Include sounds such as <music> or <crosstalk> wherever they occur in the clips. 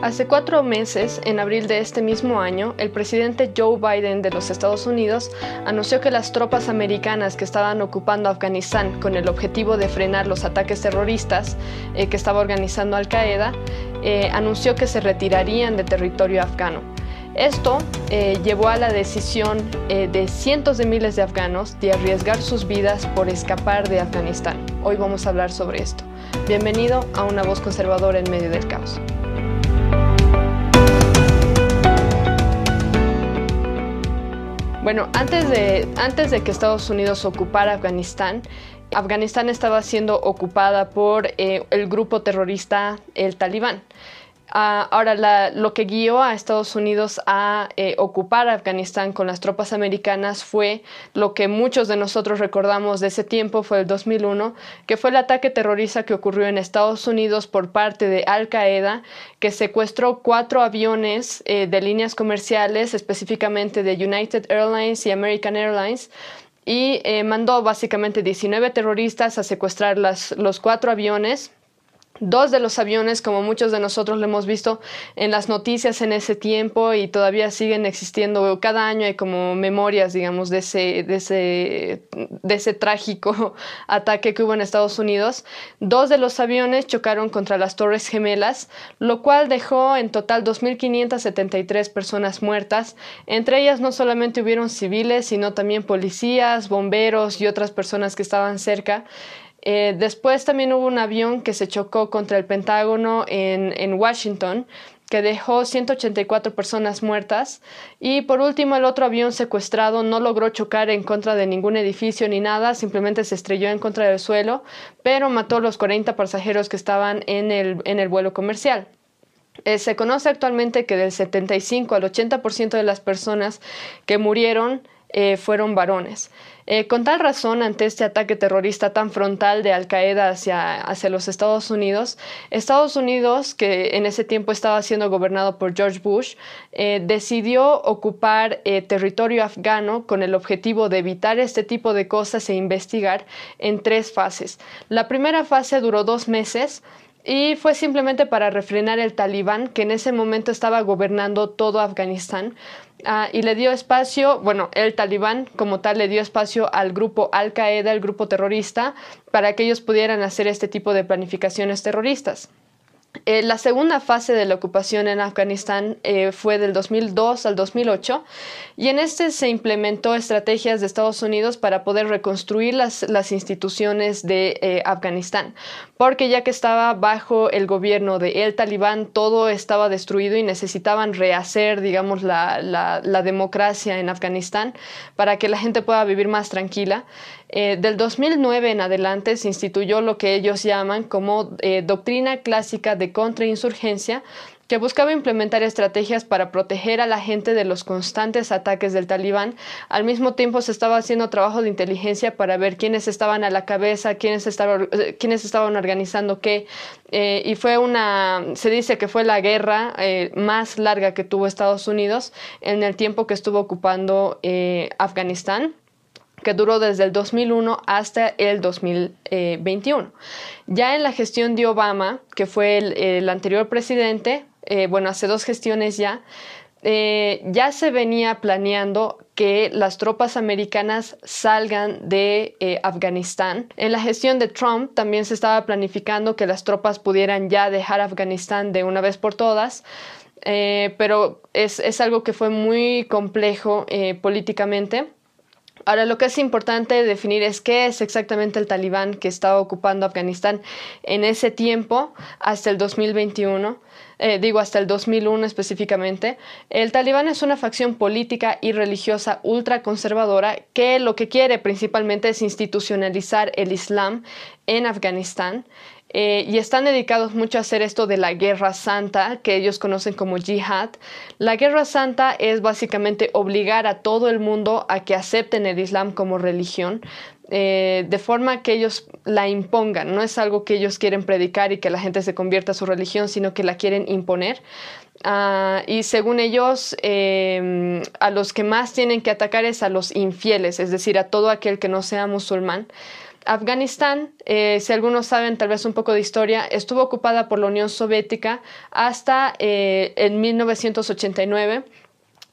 Hace cuatro meses, en abril de este mismo año, el presidente Joe Biden de los Estados Unidos anunció que las tropas americanas que estaban ocupando Afganistán con el objetivo de frenar los ataques terroristas eh, que estaba organizando Al Qaeda, eh, anunció que se retirarían del territorio afgano. Esto eh, llevó a la decisión de cientos de miles de afganos de arriesgar sus vidas por escapar de Afganistán. Hoy vamos a hablar sobre esto. Bienvenido a una voz conservadora en medio del caos. Bueno, antes de, antes de que Estados Unidos ocupara Afganistán, Afganistán estaba siendo ocupada por eh, el grupo terrorista el Talibán. Ah, ahora, lo que guió a Estados Unidos a eh, ocupar Afganistán con las tropas americanas fue lo que muchos de nosotros recordamos de ese tiempo, fue el 2001, que fue el ataque terrorista que ocurrió en Estados Unidos por parte de Al Qaeda, que secuestró cuatro aviones eh, de líneas comerciales, específicamente de United Airlines y American Airlines, y eh, mandó básicamente 19 terroristas a secuestrar los cuatro aviones Dos de los aviones, como muchos de nosotros lo hemos visto en las noticias en ese tiempo y todavía siguen existiendo, cada año hay como memorias, digamos, de ese, de ese, trágico <laughs> ataque que hubo en Estados Unidos. Dos de los aviones chocaron contra las Torres Gemelas, lo cual dejó en total 2.573 personas muertas. Entre ellas no solamente hubieron civiles, sino también policías, bomberos y otras personas que estaban cerca. Eh, después también hubo un avión que se chocó contra el Pentágono en, Washington, que dejó 184 personas muertas. Y por último, el otro avión secuestrado no logró chocar en contra de ningún edificio ni nada, simplemente se estrelló en contra del suelo, pero mató a los 40 pasajeros que estaban en el, vuelo comercial. Eh, se conoce actualmente que del 75 al 80% de las personas que murieron eh, fueron varones. Eh, con tal razón, ante este ataque terrorista tan frontal de Al Qaeda hacia, hacia los Estados Unidos, Estados Unidos, que en ese tiempo estaba siendo gobernado por George Bush, eh, decidió ocupar territorio afgano con el objetivo de evitar este tipo de cosas e investigar en tres fases. La primera fase duró dos meses y fue simplemente para refrenar el talibán que en ese momento estaba gobernando todo Afganistán Ah, y le dio espacio, bueno, el talibán como tal le dio espacio al grupo Al Qaeda, el grupo terrorista, para que ellos pudieran hacer este tipo de planificaciones terroristas. Eh, la segunda fase de la ocupación en Afganistán eh, fue del 2002 al 2008 y en este se implementó estrategias de Estados Unidos para poder reconstruir las, instituciones de eh, Afganistán, porque ya que estaba bajo el gobierno de el talibán, todo estaba destruido y necesitaban rehacer, digamos, la, la democracia en Afganistán para que la gente pueda vivir más tranquila. Eh, del 2009 en adelante se instituyó lo que ellos llaman como eh, doctrina clásica de contrainsurgencia, que buscaba implementar estrategias para proteger a la gente de los constantes ataques del talibán. Al mismo tiempo se estaba haciendo trabajo de inteligencia para ver quiénes estaban a la cabeza, quiénes estaban, eh, quiénes estaban organizando qué. y fue una, se dice que fue la guerra más larga que tuvo Estados Unidos en el tiempo que estuvo ocupando Afganistán que duró desde el 2001 hasta el 2021. Ya en la gestión de Obama, que fue el, anterior presidente, eh, bueno, hace dos gestiones ya, eh, ya se venía planeando que las tropas americanas salgan de eh, Afganistán. En la gestión de Trump también se estaba planificando que las tropas pudieran ya dejar Afganistán de una vez por todas. pero es, es, algo que fue muy complejo políticamente Ahora, lo que es importante definir es qué es exactamente el talibán que estaba ocupando Afganistán en ese tiempo, hasta el 2021. Eh, digo hasta el 2001 específicamente, el talibán es una facción política y religiosa ultraconservadora que lo que quiere principalmente es institucionalizar el Islam en Afganistán eh, y están dedicados mucho a hacer esto de la guerra santa, que ellos conocen como jihad. La guerra santa es básicamente obligar a todo el mundo a que acepten el Islam como religión, eh, de forma que ellos la impongan. No es algo que ellos quieren predicar y que la gente se convierta a su religión, sino que la quieren imponer. Ah, y según ellos, em, a los que más tienen que atacar es a los infieles, es decir, a todo aquel que no sea musulmán. Afganistán, eh, si algunos saben tal vez un poco de historia, estuvo ocupada por la Unión Soviética hasta eh, en 1989.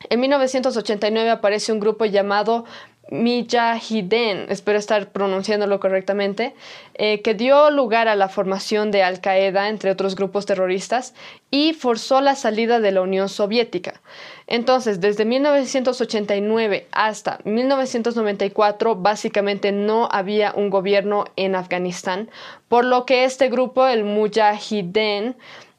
En 1989 aparece un grupo llamado Mijahideen, espero estar pronunciándolo correctamente, eh, que dio lugar a la formación de Al Qaeda, entre otros grupos terroristas, y forzó la salida de la Unión Soviética. Entonces, desde 1989 hasta 1994, básicamente no había un gobierno en Afganistán, por lo que este grupo, el Mujahideen,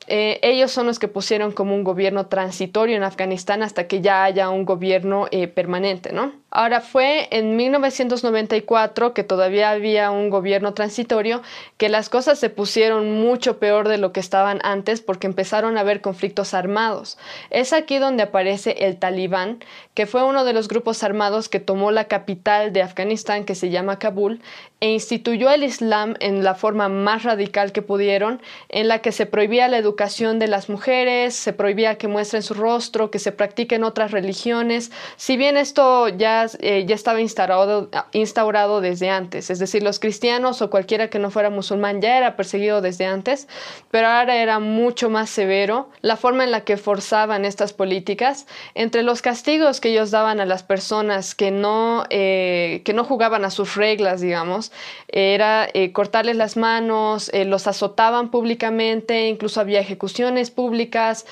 eh, ellos son los que pusieron como un gobierno transitorio en Afganistán hasta que ya haya un gobierno eh, permanente, ¿no? Ahora fue en 1994 que todavía había un gobierno transitorio que las cosas se pusieron mucho peor de lo que estaban antes porque empezaron a haber conflictos armados. Es aquí donde aparece el Talibán, que fue uno de los grupos armados que tomó la capital de Afganistán, que se llama Kabul, e instituyó el Islam en la forma más radical que pudieron, en la que se prohibía la educación de las mujeres, se prohibía que muestren su rostro, que se practiquen otras religiones. Si bien esto ya eh, ya estaba instaurado, instaurado desde antes, es decir, los cristianos o cualquiera que no fuera musulmán ya era perseguido desde antes, pero ahora era mucho más severo la forma en la que forzaban estas políticas. Entre los castigos que ellos daban a las personas que no, eh, que no jugaban a sus reglas, digamos, era eh, cortarles las manos, los azotaban públicamente, incluso había ejecuciones públicas,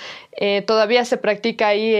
todavía se practica ahí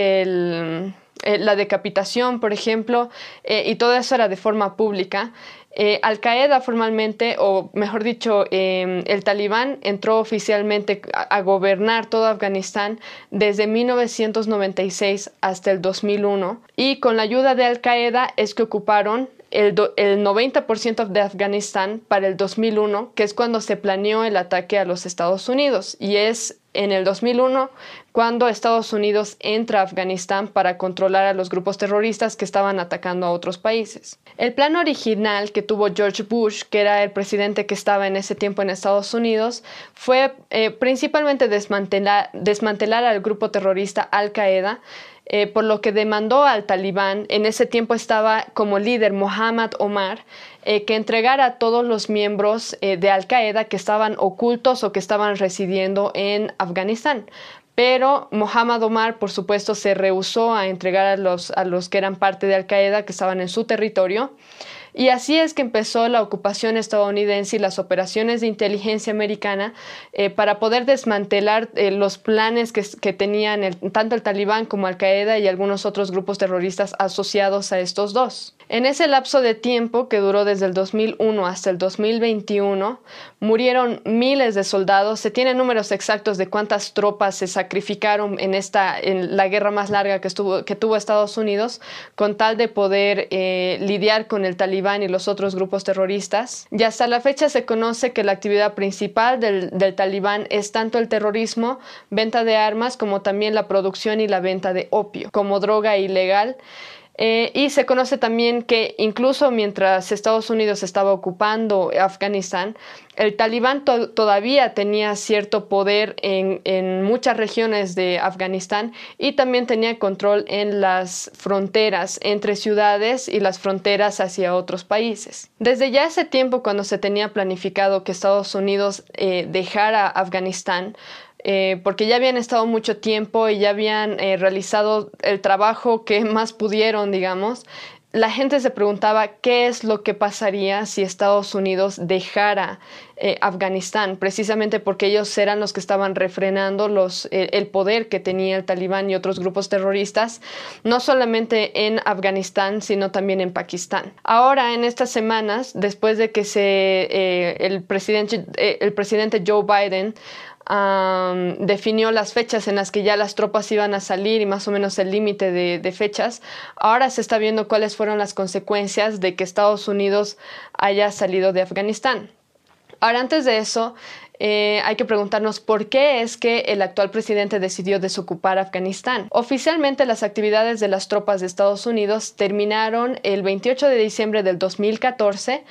eh, la decapitación, por ejemplo, eh, y todo eso era de forma pública. Eh, Al Qaeda formalmente, o mejor dicho, em, el talibán entró oficialmente a, gobernar todo Afganistán desde 1996 hasta el 2001 y con la ayuda de Al Qaeda es que ocuparon el, el 90% de Afganistán para el 2001, que es cuando se planeó el ataque a los Estados Unidos y es en el 2001 cuando Estados Unidos entra a Afganistán para controlar a los grupos terroristas que estaban atacando a otros países. El plan original que tuvo George Bush, que era el presidente que estaba en ese tiempo en Estados Unidos, fue eh, principalmente desmantelar al grupo terrorista Al Qaeda, eh, por lo que demandó al talibán, en ese tiempo estaba como líder Mohammad Omar, eh, que entregara a todos los miembros de Al Qaeda que estaban ocultos o que estaban residiendo en Afganistán pero Mohammad Omar, por supuesto, se rehusó a entregar a los, a los que eran parte de Al Qaeda, que estaban en su territorio. Y así es que empezó la ocupación estadounidense y las operaciones de inteligencia americana eh, para poder desmantelar eh, los planes que, tenían tanto el talibán como Al Qaeda y algunos otros grupos terroristas asociados a estos dos. En ese lapso de tiempo, que duró desde el 2001 hasta el 2021, murieron miles de soldados. Se tienen números exactos de cuántas tropas se sacrificaron en, esta, en la guerra más larga que, estuvo, que tuvo Estados Unidos con tal de poder eh, lidiar con el talibán y los otros grupos terroristas. Y hasta la fecha se conoce que la actividad principal del, del talibán es tanto el terrorismo, venta de armas, como también la producción y la venta de opio como droga ilegal. Eh, y se conoce también que incluso mientras Estados Unidos estaba ocupando Afganistán, el talibán todavía tenía cierto poder en, en, muchas regiones de Afganistán y también tenía control en las fronteras entre ciudades y las fronteras hacia otros países. Desde ya ese tiempo, cuando se tenía planificado que Estados Unidos eh, dejara Afganistán, eh, porque ya habían estado mucho tiempo y ya habían eh, realizado el trabajo que <laughs> más pudieron, digamos, la gente se preguntaba qué es lo que pasaría si Estados Unidos dejara eh, Afganistán, precisamente porque ellos eran los que estaban refrenando los, el poder que tenía el talibán y otros grupos terroristas, no solamente en Afganistán, sino también en Pakistán. Ahora, en estas semanas, después de que se, el, presidente, el presidente Joe Biden definió las fechas en las que ya las tropas iban a salir y más o menos el límite de, fechas. Ahora se está viendo cuáles fueron las consecuencias de que Estados Unidos haya salido de Afganistán. Ahora, antes de eso, eh, hay que preguntarnos por qué es que el actual presidente decidió desocupar Afganistán. Oficialmente las actividades de las tropas de Estados Unidos terminaron el 28 de diciembre del 2014,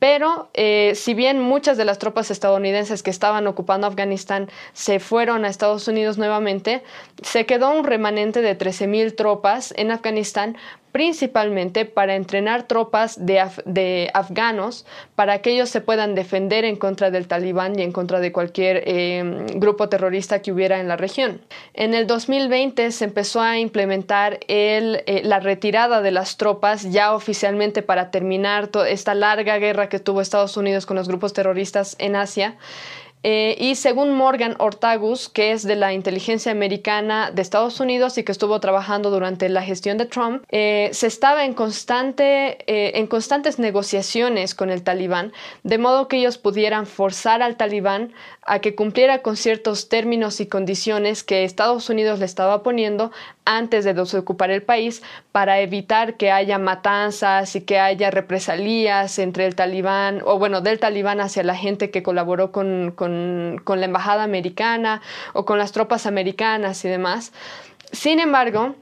pero eh, si bien muchas de las tropas estadounidenses que estaban ocupando Afganistán se fueron a Estados Unidos nuevamente, se quedó un remanente de 13.000 tropas en Afganistán principalmente para entrenar tropas de, afganos para que ellos se puedan defender en contra del talibán y en contra de cualquier em, grupo terrorista que hubiera en la región. En el 2020 se empezó a implementar eh, la retirada de las tropas ya oficialmente para terminar esta larga guerra que tuvo Estados Unidos con los grupos terroristas en Asia. Eh, y según Morgan Ortagus, que es de la inteligencia americana de Estados Unidos y que estuvo trabajando durante la gestión de Trump, eh, se estaba en, constante, eh, en constantes negociaciones con el talibán, de modo que ellos pudieran forzar al talibán a que cumpliera con ciertos términos y condiciones que Estados Unidos le estaba poniendo antes de desocupar el país para evitar que haya matanzas y que haya represalias entre el talibán, o bueno, del talibán hacia la gente que colaboró con, con la embajada americana o con las tropas americanas y demás. Sin embargo,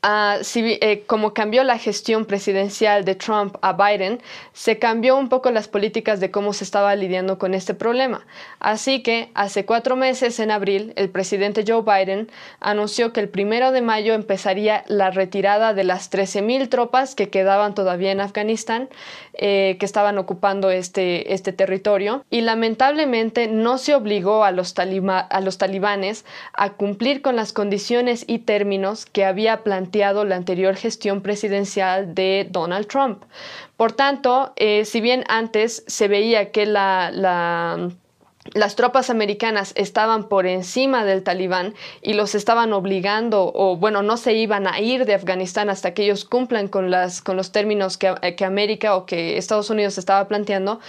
Ah, eh, como cambió la gestión presidencial de Trump a Biden, se cambió un poco las políticas de cómo se estaba lidiando con este problema. Así que hace cuatro meses, en abril, el presidente Joe Biden anunció que el primero de mayo empezaría la retirada de las 13.000 tropas que quedaban todavía en Afganistán, eh, que estaban ocupando este, este territorio. Y lamentablemente no se obligó a los, a los talibanes a cumplir con las condiciones y términos que había planteado la anterior gestión presidencial de Donald Trump. Por tanto, eh, si bien antes se veía que las tropas americanas estaban por encima del talibán y los estaban obligando, o bueno, no se iban a ir de Afganistán hasta que ellos cumplan con, con los términos que, que América o que Estados Unidos estaba planteando,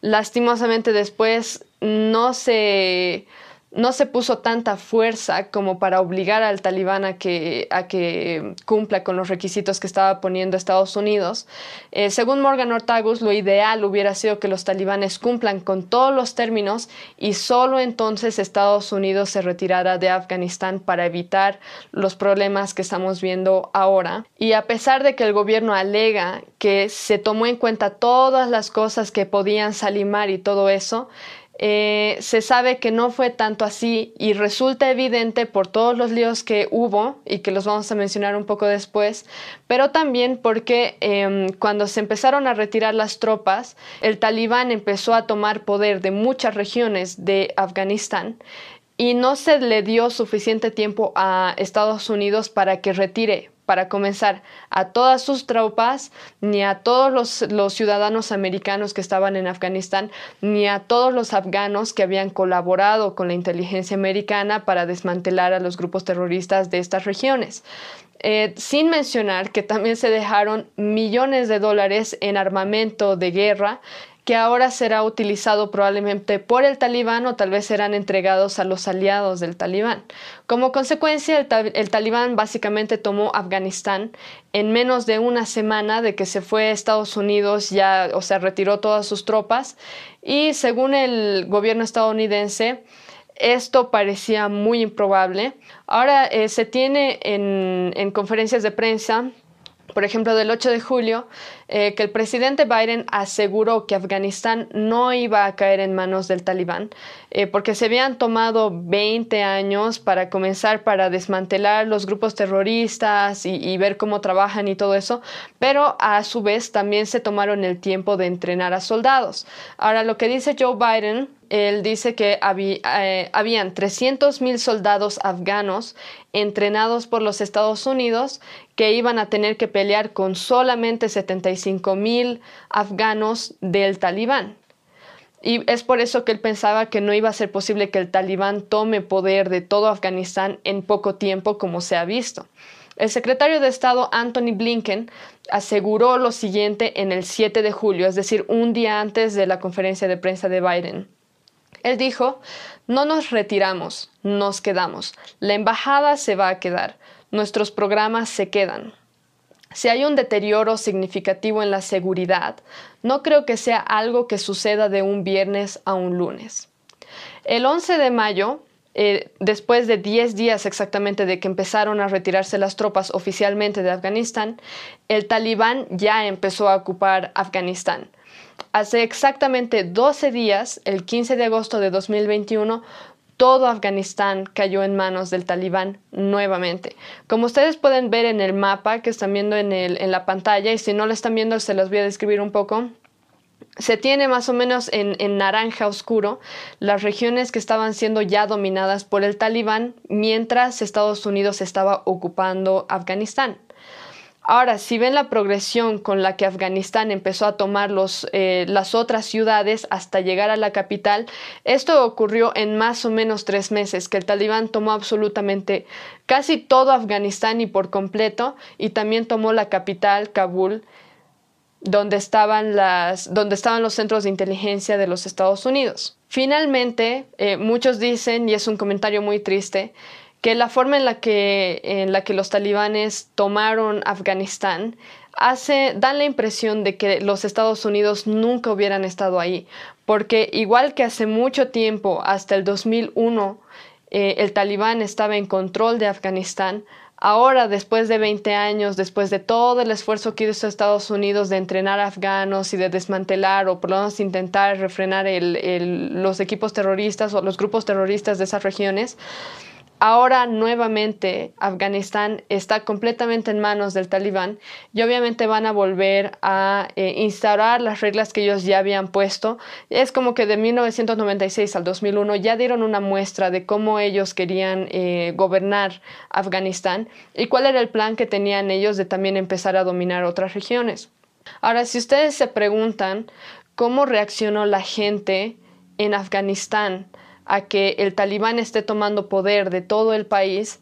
lastimosamente después no se no se puso tanta fuerza como para obligar al talibán a que, cumpla con los requisitos que estaba poniendo Estados Unidos. Eh, según Morgan Ortagus, lo ideal hubiera sido que los talibanes cumplan con todos los términos y solo entonces Estados Unidos se retirara de Afganistán para evitar los problemas que estamos viendo ahora. Y a pesar de que el gobierno alega que se tomó en cuenta todas las cosas que podían salir mal y todo eso, eh, se sabe que no fue tanto así y resulta evidente por todos los líos que hubo y que los vamos a mencionar un poco después, pero también porque em, cuando se empezaron a retirar las tropas, el talibán empezó a tomar poder de muchas regiones de Afganistán y no se le dio suficiente tiempo a Estados Unidos para que retire para comenzar a todas sus tropas, ni a todos los, ciudadanos americanos que estaban en Afganistán, ni a todos los afganos que habían colaborado con la inteligencia americana para desmantelar a los grupos terroristas de estas regiones. Eh, sin mencionar que también se dejaron millones de dólares en armamento de guerra que ahora será utilizado probablemente por el talibán o tal vez serán entregados a los aliados del talibán. Como consecuencia, el, talibán básicamente tomó Afganistán en menos de una semana de que se fue a Estados Unidos, ya, o sea, retiró todas sus tropas y según el gobierno estadounidense, esto parecía muy improbable. Ahora eh, se tiene en conferencias de prensa por ejemplo, del 8 de julio, eh, que el presidente Biden aseguró que Afganistán no iba a caer en manos del talibán, eh, porque se habían tomado 20 años para comenzar para desmantelar los grupos terroristas y, ver cómo trabajan y todo eso, pero a su vez también se tomaron el tiempo de entrenar a soldados. Ahora, lo que dice Joe Biden él dice que había, eh, habían 300.000 soldados afganos entrenados por los Estados Unidos que iban a tener que pelear con solamente 75 mil afganos del talibán. Y es por eso que él pensaba que no iba a ser posible que el talibán tome poder de todo Afganistán en poco tiempo como se ha visto. El secretario de Estado Anthony Blinken aseguró lo siguiente en el 7 de julio, es decir, un día antes de la conferencia de prensa de Biden. Él dijo, no nos retiramos, nos quedamos. La embajada se va a quedar nuestros programas se quedan. Si hay un deterioro significativo en la seguridad, no creo que sea algo que suceda de un viernes a un lunes. El 11 de mayo, eh, después de 10 días exactamente de que empezaron a retirarse las tropas oficialmente de Afganistán, el talibán ya empezó a ocupar Afganistán. Hace exactamente 12 días, el 15 de agosto de 2021, todo Afganistán cayó en manos del talibán nuevamente. Como ustedes pueden ver en el mapa que están viendo en, la pantalla, y si no lo están viendo se los voy a describir un poco, se tiene más o menos en, en, naranja oscuro las regiones que estaban siendo ya dominadas por el talibán mientras Estados Unidos estaba ocupando Afganistán. Ahora, si ven la progresión con la que Afganistán empezó a tomar los, eh, las otras ciudades hasta llegar a la capital, esto ocurrió en más o menos tres meses, que el talibán tomó absolutamente casi todo Afganistán y por completo, y también tomó la capital, Kabul, donde estaban, las, donde estaban los centros de inteligencia de los Estados Unidos. Finalmente, eh, muchos dicen, y es un comentario muy triste, que la forma en la que, en la que los talibanes tomaron Afganistán hace, dan la impresión de que los Estados Unidos nunca hubieran estado ahí, porque igual que hace mucho tiempo, hasta el 2001, eh, el talibán estaba en control de Afganistán, Ahora, después de 20 años, después de todo el esfuerzo que hizo Estados Unidos de entrenar afganos y de desmantelar o por lo menos intentar refrenar los equipos terroristas o los grupos terroristas de esas regiones, Ahora nuevamente Afganistán está completamente en manos del talibán y obviamente van a volver a eh, instaurar las reglas que ellos ya habían puesto. Es como que de 1996 al 2001 ya dieron una muestra de cómo ellos querían eh, gobernar Afganistán y cuál era el plan que tenían ellos de también empezar a dominar otras regiones. Ahora, si ustedes se preguntan cómo reaccionó la gente en Afganistán, a que el talibán esté tomando poder de todo el país,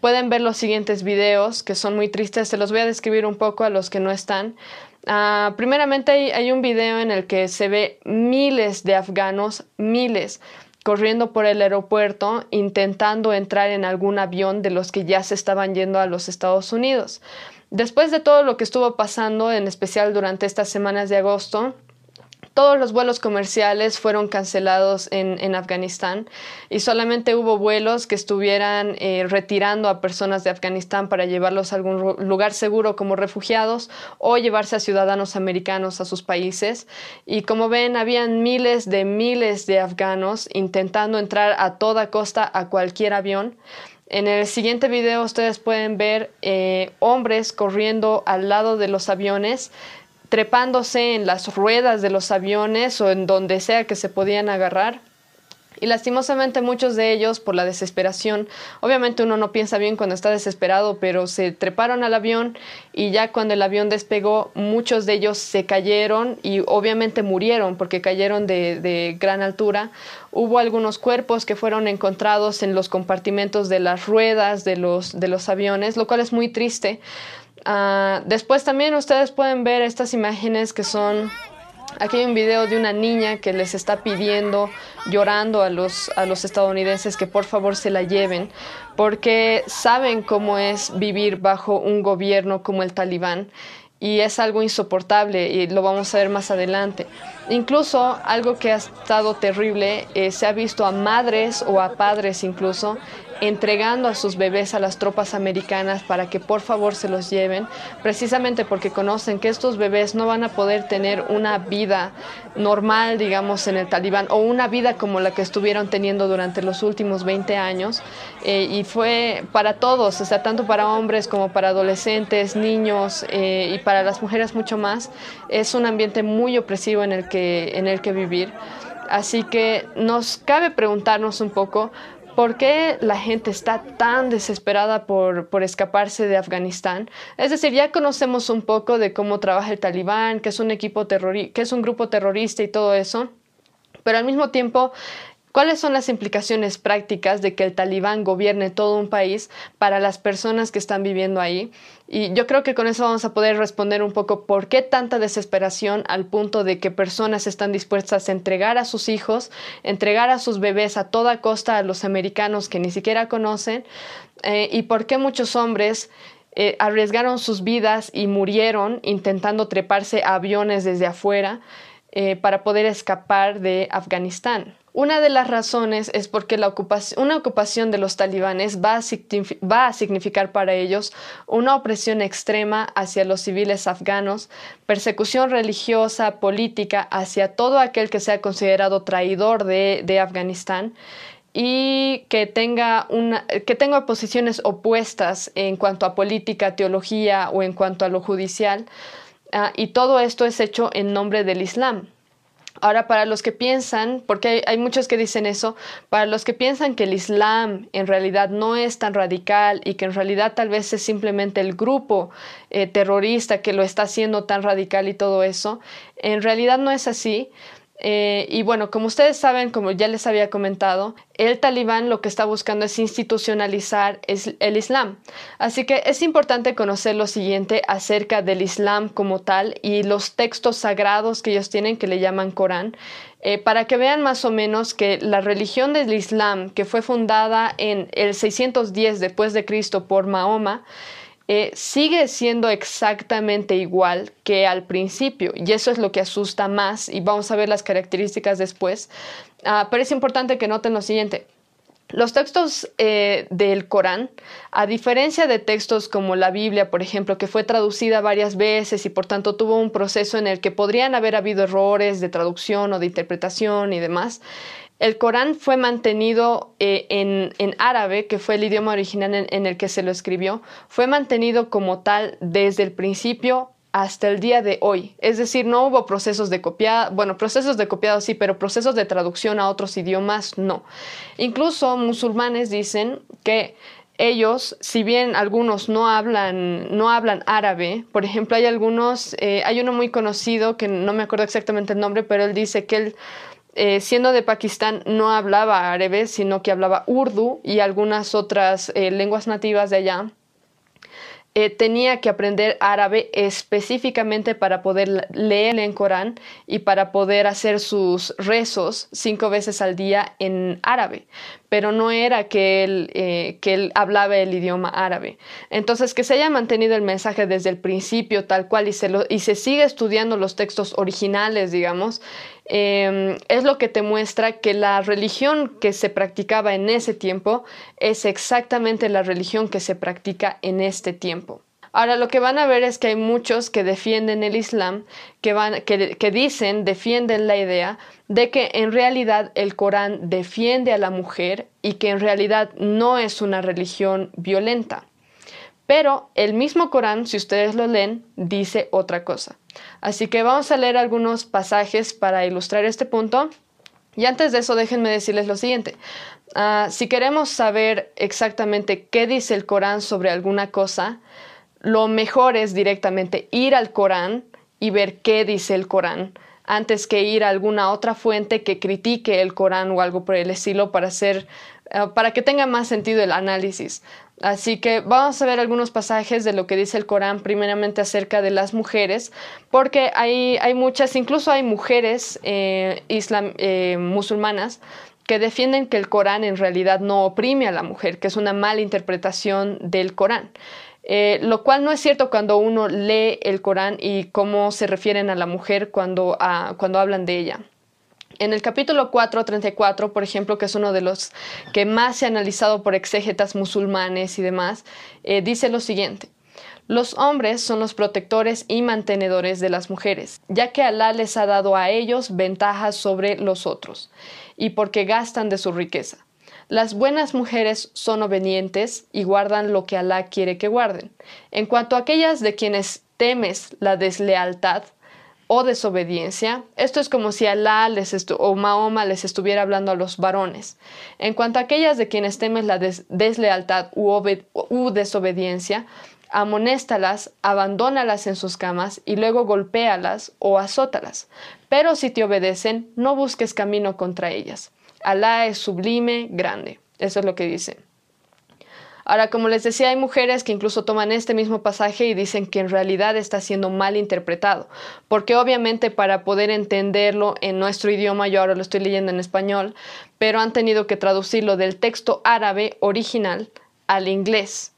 pueden ver los siguientes videos que son muy tristes. Se los voy a describir un poco a los que no están. Ah, primeramente hay, un video en el que se ve miles de afganos, miles, corriendo por el aeropuerto intentando entrar en algún avión de los que ya se estaban yendo a los Estados Unidos. Después de todo lo que estuvo pasando, en especial durante estas semanas de agosto, todos los vuelos comerciales fueron cancelados en, Afganistán y solamente hubo vuelos que estuvieran eh, retirando a personas de Afganistán para llevarlos a algún lugar seguro como refugiados o llevarse a ciudadanos americanos a sus países. Y como ven, habían miles de miles de afganos intentando entrar a toda costa a cualquier avión. En el siguiente video ustedes pueden ver eh, hombres corriendo al lado de los aviones trepándose en las ruedas de los aviones o en donde sea que se podían agarrar. Y lastimosamente muchos de ellos, por la desesperación, obviamente uno no piensa bien cuando está desesperado, pero se treparon al avión y ya cuando el avión despegó, muchos de ellos se cayeron y obviamente murieron porque cayeron de, de gran altura. Hubo algunos cuerpos que fueron encontrados en los compartimentos de las ruedas de los, de los aviones, lo cual es muy triste Ah, después también ustedes pueden ver estas imágenes que son... Aquí hay un video de una niña que les está pidiendo, llorando a los, a los estadounidenses que por favor se la lleven, porque saben cómo es vivir bajo un gobierno como el talibán y es algo insoportable y lo vamos a ver más adelante. Incluso algo que ha estado terrible, eh, se ha visto a madres o a padres incluso entregando a sus bebés a las tropas americanas para que por favor se los lleven, precisamente porque conocen que estos bebés no van a poder tener una vida normal, digamos, en el talibán, o una vida como la que estuvieron teniendo durante los últimos 20 años. Eh, y fue para todos, o sea, tanto para hombres como para adolescentes, niños eh, y para las mujeres mucho más. Es un ambiente muy opresivo en el que, en el que vivir. Así que nos cabe preguntarnos un poco ¿Por qué la gente está tan desesperada por, escaparse de Afganistán? Es decir, ya conocemos un poco de cómo trabaja el talibán, que es un equipo que es un grupo terrorista y todo eso, pero al mismo tiempo ¿Cuáles son las implicaciones prácticas de que el talibán gobierne todo un país para las personas que están viviendo ahí? Y yo creo que con eso vamos a poder responder un poco por qué tanta desesperación al punto de que personas están dispuestas a entregar a sus hijos, entregar a sus bebés a toda costa a los americanos que ni siquiera conocen, eh, y por qué muchos hombres eh, arriesgaron sus vidas y murieron intentando treparse a aviones desde afuera eh, para poder escapar de Afganistán. Una de las razones es porque la ocupación, una ocupación de los talibanes va a, significar para ellos una opresión extrema hacia los civiles afganos, persecución religiosa, política hacia todo aquel que sea considerado traidor de, Afganistán y que tenga, que tenga posiciones opuestas en cuanto a política, teología o en cuanto a lo judicial. Ah, y todo esto es hecho en nombre del Islam. Ahora, para los que piensan, porque hay, muchos que dicen eso, para los que piensan que el Islam en realidad no es tan radical y que en realidad tal vez es simplemente el grupo eh, terrorista que lo está haciendo tan radical y todo eso, en realidad no es así. Eh, y bueno, como ustedes saben, como ya les había comentado, el talibán lo que está buscando es institucionalizar el Islam. Así que es importante conocer lo siguiente acerca del Islam como tal y los textos sagrados que ellos tienen que le llaman Corán, eh, para que vean más o menos que la religión del Islam, que fue fundada en el 610 después de Cristo por Mahoma, eh, sigue siendo exactamente igual que al principio y eso es lo que asusta más y vamos a ver las características después. Ah, pero es importante que noten lo siguiente. Los textos eh, del Corán, a diferencia de textos como la Biblia, por ejemplo, que fue traducida varias veces y por tanto tuvo un proceso en el que podrían haber habido errores de traducción o de interpretación y demás, el Corán fue mantenido eh, en, árabe, que fue el idioma original en, el que se lo escribió, fue mantenido como tal desde el principio hasta el día de hoy. Es decir, no hubo procesos de copiado, bueno, procesos de copiado sí, pero procesos de traducción a otros idiomas no. Incluso musulmanes dicen que ellos, si bien algunos no hablan, no hablan árabe, por ejemplo, hay algunos, eh, hay uno muy conocido que no me acuerdo exactamente el nombre, pero él dice que él eh, siendo de Pakistán, no hablaba árabe, sino que hablaba urdu y algunas otras eh, lenguas nativas de allá. Eh, tenía que aprender árabe específicamente para poder leer en Corán y para poder hacer sus rezos cinco veces al día en árabe pero no era que él, eh, que él hablaba el idioma árabe. Entonces, que se haya mantenido el mensaje desde el principio tal cual y se, y se sigue estudiando los textos originales, digamos, em, es lo que te muestra que la religión que se practicaba en ese tiempo es exactamente la religión que se practica en este tiempo. Ahora lo que van a ver es que hay muchos que defienden el Islam, que, van, que, que dicen, defienden la idea de que en realidad el Corán defiende a la mujer y que en realidad no es una religión violenta. Pero el mismo Corán, si ustedes lo leen, dice otra cosa. Así que vamos a leer algunos pasajes para ilustrar este punto. Y antes de eso, déjenme decirles lo siguiente. Ah, si queremos saber exactamente qué dice el Corán sobre alguna cosa, lo mejor es directamente ir al Corán y ver qué dice el Corán antes que ir a alguna otra fuente que critique el Corán o algo por el estilo para hacer eh, para que tenga más sentido el análisis. Así que vamos a ver algunos pasajes de lo que dice el Corán, primeramente acerca de las mujeres, porque hay, hay muchas, incluso hay mujeres eh, eh, musulmanas que defienden que el Corán en realidad no oprime a la mujer, que es una mala interpretación del Corán. Eh, lo cual no es cierto cuando uno lee el Corán y cómo se refieren a la mujer cuando, cuando hablan de ella. En el capítulo 4.34, por ejemplo, que es uno de los que más se ha analizado por exégetas musulmanes y demás, eh, dice lo siguiente. Los hombres son los protectores y mantenedores de las mujeres, ya que Alá les ha dado a ellos ventajas sobre los otros, y porque gastan de su riqueza. Las buenas mujeres son obedientes y guardan lo que Alá quiere que guarden. En cuanto a aquellas de quienes temes la deslealtad o desobediencia, esto es como si Alá les o Mahoma les estuviera hablando a los varones. En cuanto a aquellas de quienes temes la deslealtad u, desobediencia, amonéstalas, abandónalas en sus camas y luego golpéalas o azótalas. Pero si te obedecen, no busques camino contra ellas. Alá es sublime, grande. Eso es lo que dice. Ahora, como les decía, hay mujeres que incluso toman este mismo pasaje y dicen que en realidad está siendo mal interpretado, porque obviamente para poder entenderlo en nuestro idioma, yo ahora lo estoy leyendo en español, pero han tenido que traducirlo del texto árabe original al inglés.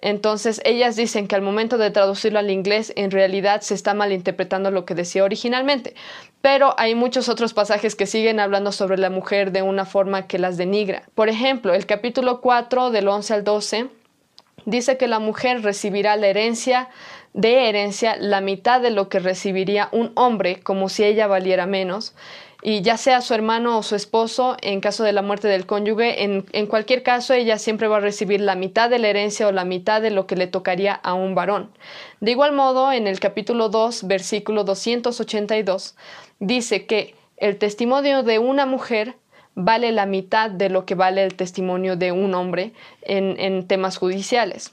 Entonces, ellas dicen que al momento de traducirlo al inglés, en realidad se está malinterpretando lo que decía originalmente. Pero hay muchos otros pasajes que siguen hablando sobre la mujer de una forma que las denigra. Por ejemplo, el capítulo 4 del 11 al 12 dice que la mujer recibirá la herencia de herencia la mitad de lo que recibiría un hombre, como si ella valiera menos. Y ya sea su hermano o su esposo, en caso de la muerte del cónyuge, en, en, cualquier caso ella siempre va a recibir la mitad de la herencia o la mitad de lo que le tocaría a un varón. De igual modo, en el capítulo 2, versículo 282, dice que el testimonio de una mujer vale la mitad de lo que vale el testimonio de un hombre en, en temas judiciales.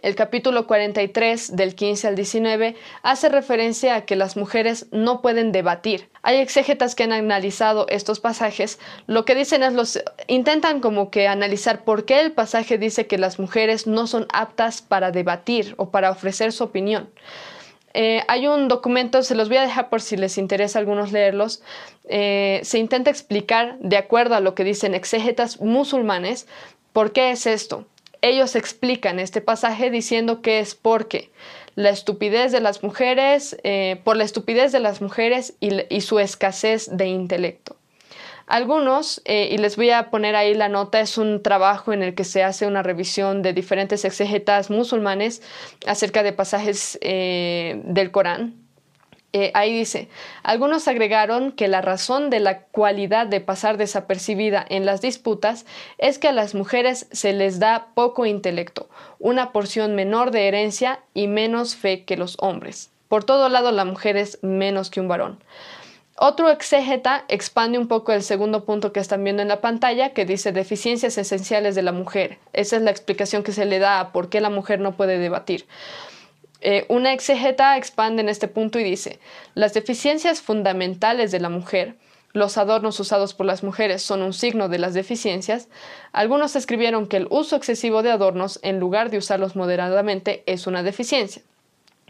El capítulo 43 del 15 al 19 hace referencia a que las mujeres no pueden debatir. Hay exégetas que han analizado estos pasajes, lo que dicen es los intentan como que analizar por qué el pasaje dice que las mujeres no son aptas para debatir o para ofrecer su opinión. Eh, hay un documento, se los voy a dejar por si les interesa a algunos leerlos. Eh, se intenta explicar, de acuerdo a lo que dicen exégetas musulmanes, por qué es esto ellos explican este pasaje diciendo que es porque la estupidez de las mujeres, eh, por la estupidez de las mujeres y, su escasez de intelecto. Algunos, eh, y les voy a poner ahí la nota, es un trabajo en el que se hace una revisión de diferentes exégetas musulmanes acerca de pasajes eh, del Corán eh, ahí dice, algunos agregaron que la razón de la cualidad de pasar desapercibida en las disputas es que a las mujeres se les da poco intelecto, una porción menor de herencia y menos fe que los hombres. Por todo lado la mujer es menos que un varón. Otro exégeta expande un poco el segundo punto que están viendo en la pantalla, que dice deficiencias esenciales de la mujer. Esa es la explicación que se le da a por qué la mujer no puede debatir. Eh, una exegeta expande en este punto y dice, las deficiencias fundamentales de la mujer, los adornos usados por las mujeres son un signo de las deficiencias, algunos escribieron que el uso excesivo de adornos en lugar de usarlos moderadamente es una deficiencia.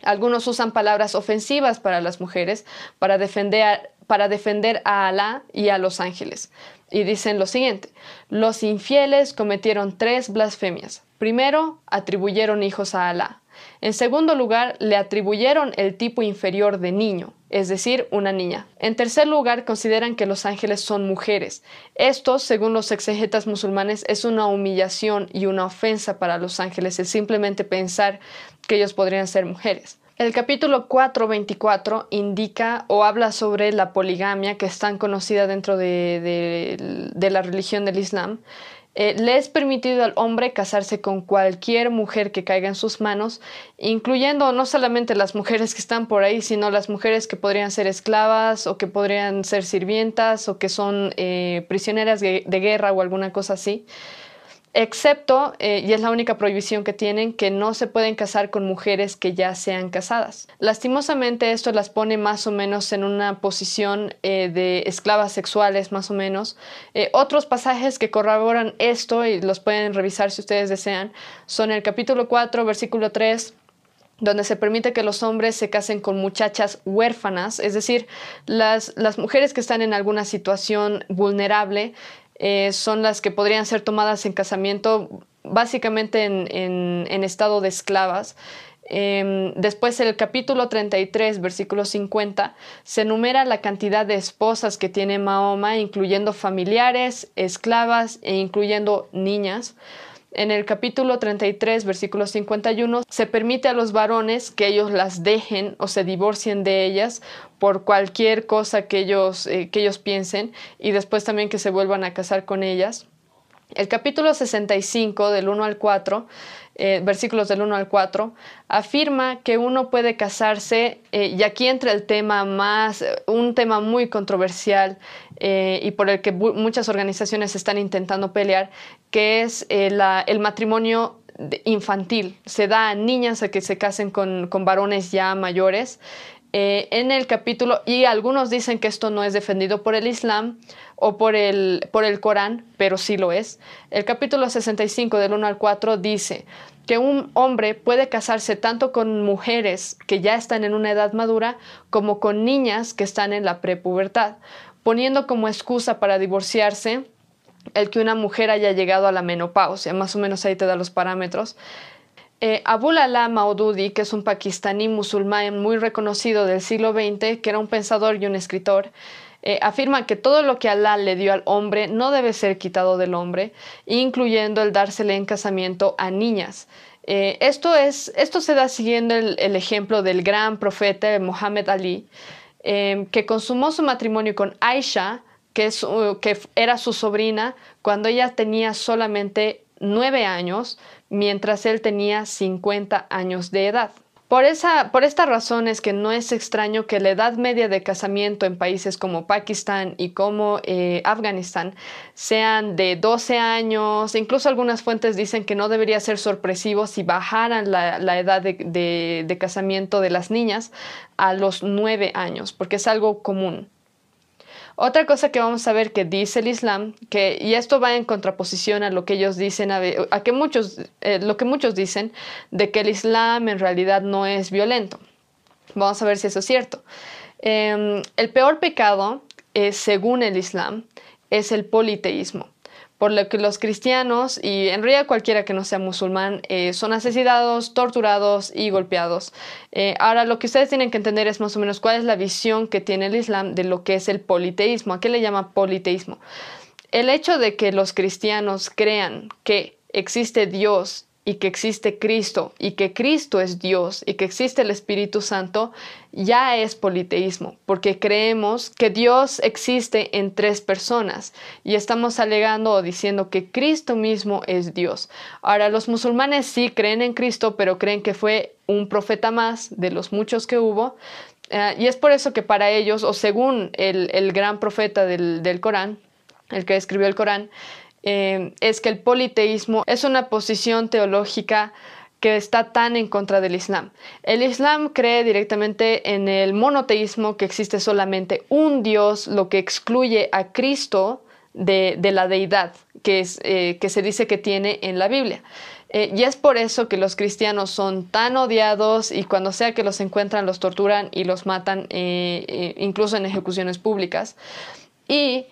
Algunos usan palabras ofensivas para las mujeres para defender, para defender a Alá y a los ángeles. Y dicen lo siguiente, los infieles cometieron tres blasfemias. Primero, atribuyeron hijos a Alá. En segundo lugar, le atribuyeron el tipo inferior de niño, es decir, una niña. En tercer lugar, consideran que los ángeles son mujeres. Esto, según los exegetas musulmanes, es una humillación y una ofensa para los ángeles, el simplemente pensar que ellos podrían ser mujeres. El capítulo 4.24 indica o habla sobre la poligamia que es tan conocida dentro de, de la religión del Islam eh, le es permitido al hombre casarse con cualquier mujer que caiga en sus manos, incluyendo no solamente las mujeres que están por ahí, sino las mujeres que podrían ser esclavas o que podrían ser sirvientas o que son eh, prisioneras de guerra o alguna cosa así excepto, eh, y es la única prohibición que tienen, que no se pueden casar con mujeres que ya sean casadas. Lastimosamente esto las pone más o menos en una posición eh, de esclavas sexuales, más o menos. Eh, otros pasajes que corroboran esto, y los pueden revisar si ustedes desean, son el capítulo 4, versículo 3, donde se permite que los hombres se casen con muchachas huérfanas, es decir, las, las mujeres que están en alguna situación vulnerable eh, son las que podrían ser tomadas en casamiento básicamente en, estado de esclavas. Em, después, el capítulo 33, versículo 50, se enumera la cantidad de esposas que tiene Mahoma, incluyendo familiares, esclavas e incluyendo niñas. En el capítulo 33, versículo 51, se permite a los varones que ellos las dejen o se divorcien de ellas por cualquier cosa que ellos, eh, que ellos piensen y después también que se vuelvan a casar con ellas. El capítulo 65, del 1 al 4, eh, versículos del 1 al 4, afirma que uno puede casarse, eh, y aquí entra el tema más, un tema muy controversial y por el que muchas organizaciones están intentando pelear, que es el matrimonio infantil. Se da a niñas a que se casen con, con varones ya mayores eh, en el capítulo, y algunos dicen que esto no es defendido por el Islam o por el, por el Corán, pero sí lo es. El capítulo 65 del 1 al 4 dice que un hombre puede casarse tanto con mujeres que ya están en una edad madura como con niñas que están en la prepubertad, poniendo como excusa para divorciarse el que una mujer haya llegado a la menopausia, más o menos ahí te da los parámetros. Eh, Abul Ala Maududi, que es un pakistaní musulmán muy reconocido del siglo XX, que era un pensador y un escritor, eh, afirma que todo lo que Alá le dio al hombre no debe ser quitado del hombre, incluyendo el dársele en casamiento a niñas. Eh, esto, es, esto se da siguiendo el, ejemplo del gran profeta Muhammad Ali, em, que consumó su matrimonio con Aisha, que, que era su sobrina, cuando ella tenía solamente nueve años, mientras él tenía 50 años de edad. Por, esa, por esta razón es que no es extraño que la edad media de casamiento en países como Pakistán y como eh, Afganistán sean de 12 años, incluso algunas fuentes dicen que no debería ser sorpresivo si bajaran la, edad de, de casamiento de las niñas a los 9 años, porque es algo común. Otra cosa que vamos a ver que dice el Islam, que, y esto va en contraposición a lo que ellos dicen, a, que muchos, eh, lo que muchos dicen, de que el Islam en realidad no es violento. Vamos a ver si eso es cierto. Em, el peor pecado, según el Islam, es el politeísmo por lo que los cristianos y en realidad cualquiera que no sea musulmán eh, son asesinados, torturados y golpeados. Eh, ahora lo que ustedes tienen que entender es más o menos cuál es la visión que tiene el Islam de lo que es el politeísmo. ¿A qué le llama politeísmo? El hecho de que los cristianos crean que existe Dios y que existe Cristo y que Cristo es Dios y que existe el Espíritu Santo, ya es politeísmo, porque creemos que Dios existe en tres personas y estamos alegando o diciendo que Cristo mismo es Dios. Ahora, los musulmanes sí creen en Cristo, pero creen que fue un profeta más de los muchos que hubo. Eh, y es por eso que para ellos, o según el, gran profeta del, del Corán, el que escribió el Corán, eh, es que el politeísmo es una posición teológica que está tan en contra del Islam. El Islam cree directamente en el monoteísmo, que existe solamente un Dios, lo que excluye a Cristo de, la deidad que, es, eh, que se dice que tiene en la Biblia. Eh, y es por eso que los cristianos son tan odiados y cuando sea que los encuentran los torturan y los matan, incluso en ejecuciones públicas. Y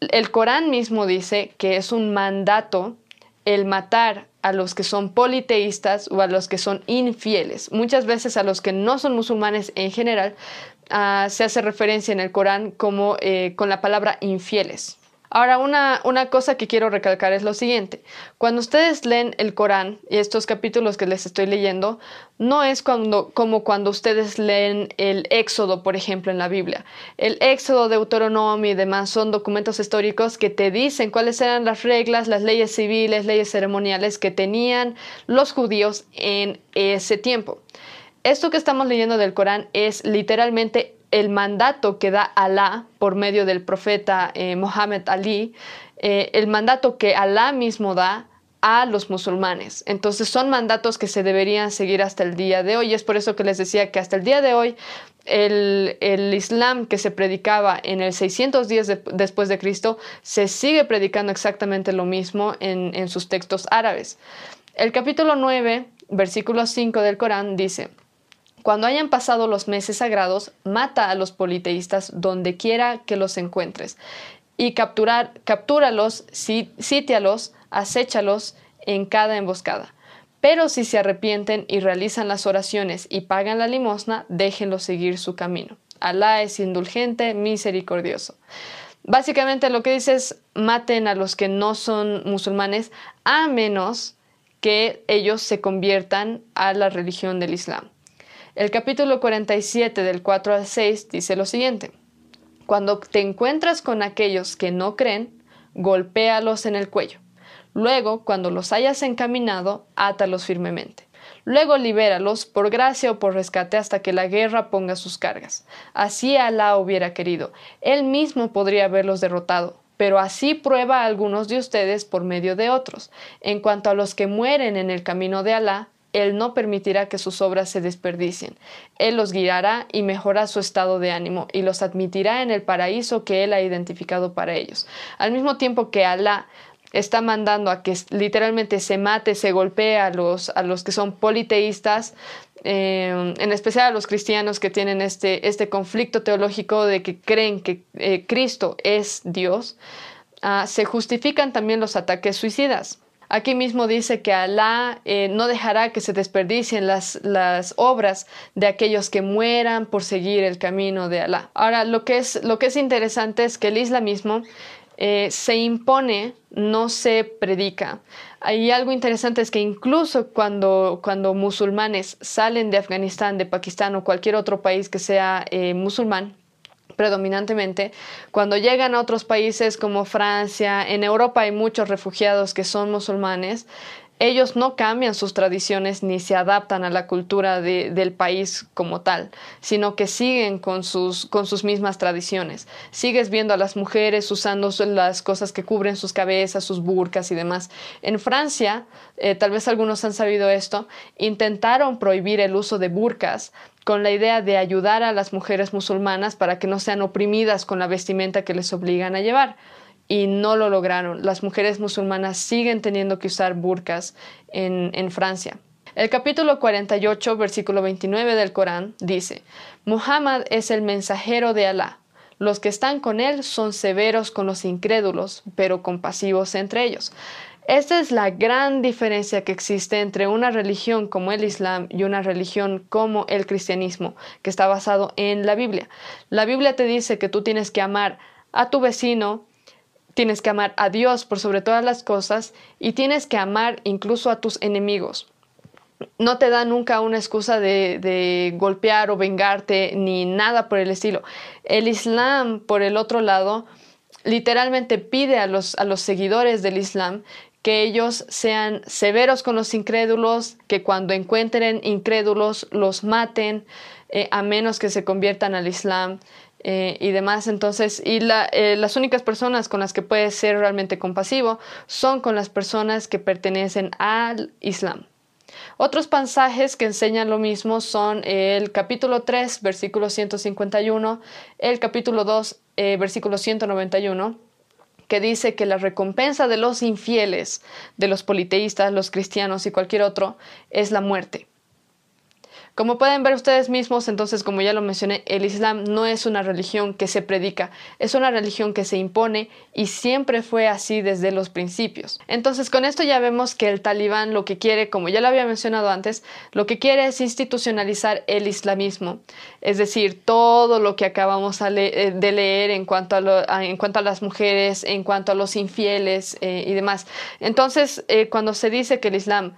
el Corán mismo dice que es un mandato el matar a los que son politeístas o a los que son infieles. Muchas veces a los que no son musulmanes en general ah, se hace referencia en el Corán como eh, con la palabra infieles. Ahora, una, una, cosa que quiero recalcar es lo siguiente. Cuando ustedes leen el Corán y estos capítulos que les estoy leyendo, no es cuando, como cuando ustedes leen el Éxodo, por ejemplo, en la Biblia. El Éxodo, Deuteronomio y demás son documentos históricos que te dicen cuáles eran las reglas, las leyes civiles, leyes ceremoniales que tenían los judíos en ese tiempo. Esto que estamos leyendo del Corán es literalmente el mandato que da Alá por medio del profeta eh, Mohammed Ali, eh, el mandato que Alá mismo da a los musulmanes. Entonces son mandatos que se deberían seguir hasta el día de hoy. Y es por eso que les decía que hasta el día de hoy el, Islam que se predicaba en el 600 días después de Cristo se sigue predicando exactamente lo mismo en, en sus textos árabes. El capítulo 9, versículo 5 del Corán dice, cuando hayan pasado los meses sagrados, mata a los politeístas donde quiera que los encuentres y capturar, captúralos, sítialos, acéchalos en cada emboscada. Pero si se arrepienten y realizan las oraciones y pagan la limosna, déjenlos seguir su camino. Alá es indulgente, misericordioso. Básicamente lo que dice es maten a los que no son musulmanes a menos que ellos se conviertan a la religión del Islam. El capítulo 47 del 4 al 6 dice lo siguiente. Cuando te encuentras con aquellos que no creen, golpéalos en el cuello. Luego, cuando los hayas encaminado, átalos firmemente. Luego libéralos por gracia o por rescate hasta que la guerra ponga sus cargas. Así Alá hubiera querido. Él mismo podría haberlos derrotado, pero así prueba a algunos de ustedes por medio de otros. En cuanto a los que mueren en el camino de Alá, él no permitirá que sus obras se desperdicien. Él los guiará y mejora su estado de ánimo y los admitirá en el paraíso que Él ha identificado para ellos. Al mismo tiempo que Alá está mandando a que literalmente se mate, se golpee a los, a los que son politeístas, eh, en especial a los cristianos que tienen este, este conflicto teológico de que creen que eh, Cristo es Dios, ah, se justifican también los ataques suicidas. Aquí mismo dice que Alá eh, no dejará que se desperdicien las, las, obras de aquellos que mueran por seguir el camino de Alá. Ahora, lo que es, lo que es interesante es que el islamismo eh, se impone, no se predica. Hay algo interesante es que incluso cuando, cuando musulmanes salen de Afganistán, de Pakistán o cualquier otro país que sea eh, musulmán, predominantemente, cuando llegan a otros países como Francia, en Europa hay muchos refugiados que son musulmanes, ellos no cambian sus tradiciones ni se adaptan a la cultura del país como tal, sino que siguen con sus, con sus mismas tradiciones. Sigues viendo a las mujeres usando las cosas que cubren sus cabezas, sus burcas y demás. En Francia, eh, tal vez algunos han sabido esto, intentaron prohibir el uso de burcas con la idea de ayudar a las mujeres musulmanas para que no sean oprimidas con la vestimenta que les obligan a llevar y no lo lograron. Las mujeres musulmanas siguen teniendo que usar burkas en, en Francia. El capítulo 48, versículo 29 del Corán dice, Muhammad es el mensajero de Alá. Los que están con él son severos con los incrédulos, pero compasivos entre ellos. Esta es la gran diferencia que existe entre una religión como el Islam y una religión como el cristianismo, que está basado en la Biblia. La Biblia te dice que tú tienes que amar a tu vecino, Tienes que amar a Dios por sobre todas las cosas y tienes que amar incluso a tus enemigos. No te da nunca una excusa de, golpear o vengarte ni nada por el estilo. El Islam, por el otro lado, literalmente pide a los, a los seguidores del Islam que ellos sean severos con los incrédulos, que cuando encuentren incrédulos los maten, eh, a menos que se conviertan al Islam, eh, y demás. Entonces, y eh, las únicas personas con las que puedes ser realmente compasivo son con las personas que pertenecen al Islam. Otros pasajes que enseñan lo mismo son el capítulo 3, versículo 151, el capítulo 2, eh, versículo 191 que dice que la recompensa de los infieles, de los politeístas, los cristianos y cualquier otro, es la muerte. Como pueden ver ustedes mismos, entonces, como ya lo mencioné, el Islam no es una religión que se predica, es una religión que se impone y siempre fue así desde los principios. Entonces, con esto ya vemos que el talibán lo que quiere, como ya lo había mencionado antes, lo que quiere es institucionalizar el islamismo, es decir, todo lo que acabamos eh, de leer en cuanto a, en cuanto a las mujeres, en cuanto a los infieles eh, y demás. Entonces, eh, cuando se dice que el Islam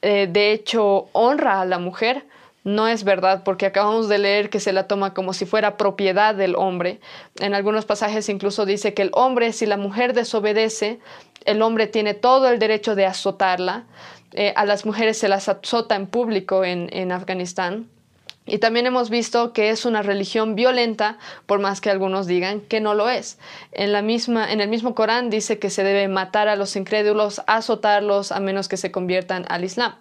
de hecho honra a la mujer, no es verdad porque acabamos de leer que se la toma como si fuera propiedad del hombre. En algunos pasajes incluso dice que el hombre, si la mujer desobedece, el hombre tiene todo el derecho de azotarla. Eh, a las mujeres se las azota en público en, en Afganistán. Y también hemos visto que es una religión violenta, por más que algunos digan que no lo es. En, la misma, en el mismo Corán dice que se debe matar a los incrédulos, azotarlos, a menos que se conviertan al Islam.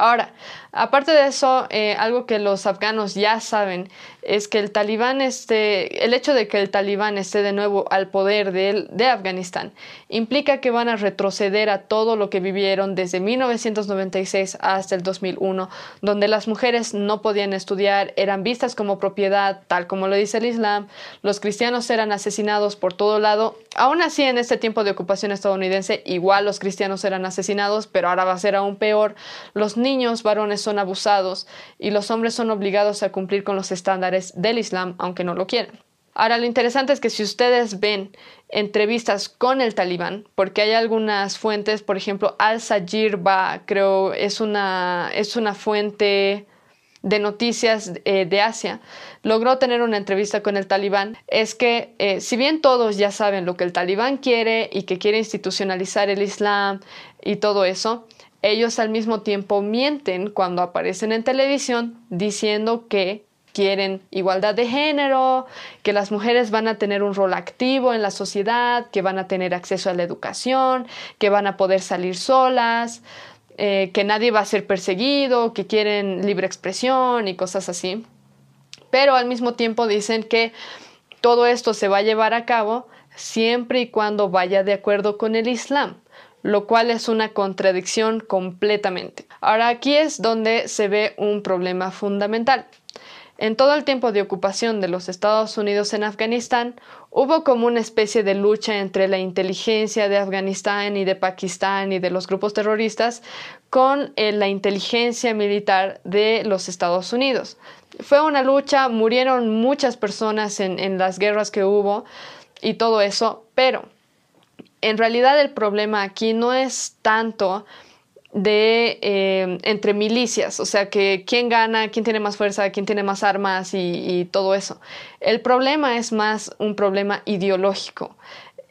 Ahora, aparte de eso, eh, algo que los afganos ya saben es que el talibán esté, el hecho de que el talibán esté de nuevo al poder de, de Afganistán implica que van a retroceder a todo lo que vivieron desde 1996 hasta el 2001, donde las mujeres no podían estudiar, eran vistas como propiedad, tal como lo dice el Islam, los cristianos eran asesinados por todo lado. Aún así, en este tiempo de ocupación estadounidense, igual los cristianos eran asesinados, pero ahora va a ser aún peor. Los varones son abusados y los hombres son obligados a cumplir con los estándares del Islam, aunque no lo quieran. Ahora, lo interesante es que si ustedes ven entrevistas con el talibán, porque hay algunas fuentes, por ejemplo, Al-Sajir Ba, creo, es una, es una fuente de noticias eh, de Asia, logró tener una entrevista con el talibán, es que eh, si bien todos ya saben lo que el talibán quiere y que quiere institucionalizar el Islam y todo eso, ellos al mismo tiempo mienten cuando aparecen en televisión diciendo que quieren igualdad de género, que las mujeres van a tener un rol activo en la sociedad, que van a tener acceso a la educación, que van a poder salir solas, eh, que nadie va a ser perseguido, que quieren libre expresión y cosas así. Pero al mismo tiempo dicen que todo esto se va a llevar a cabo siempre y cuando vaya de acuerdo con el Islam lo cual es una contradicción completamente. Ahora aquí es donde se ve un problema fundamental. En todo el tiempo de ocupación de los Estados Unidos en Afganistán, hubo como una especie de lucha entre la inteligencia de Afganistán y de Pakistán y de los grupos terroristas con eh, la inteligencia militar de los Estados Unidos. Fue una lucha, murieron muchas personas en, en las guerras que hubo y todo eso, pero en realidad el problema aquí no es tanto de eh, entre milicias, o sea que quién gana, quién tiene más fuerza, quién tiene más armas y todo eso. El problema es más un problema ideológico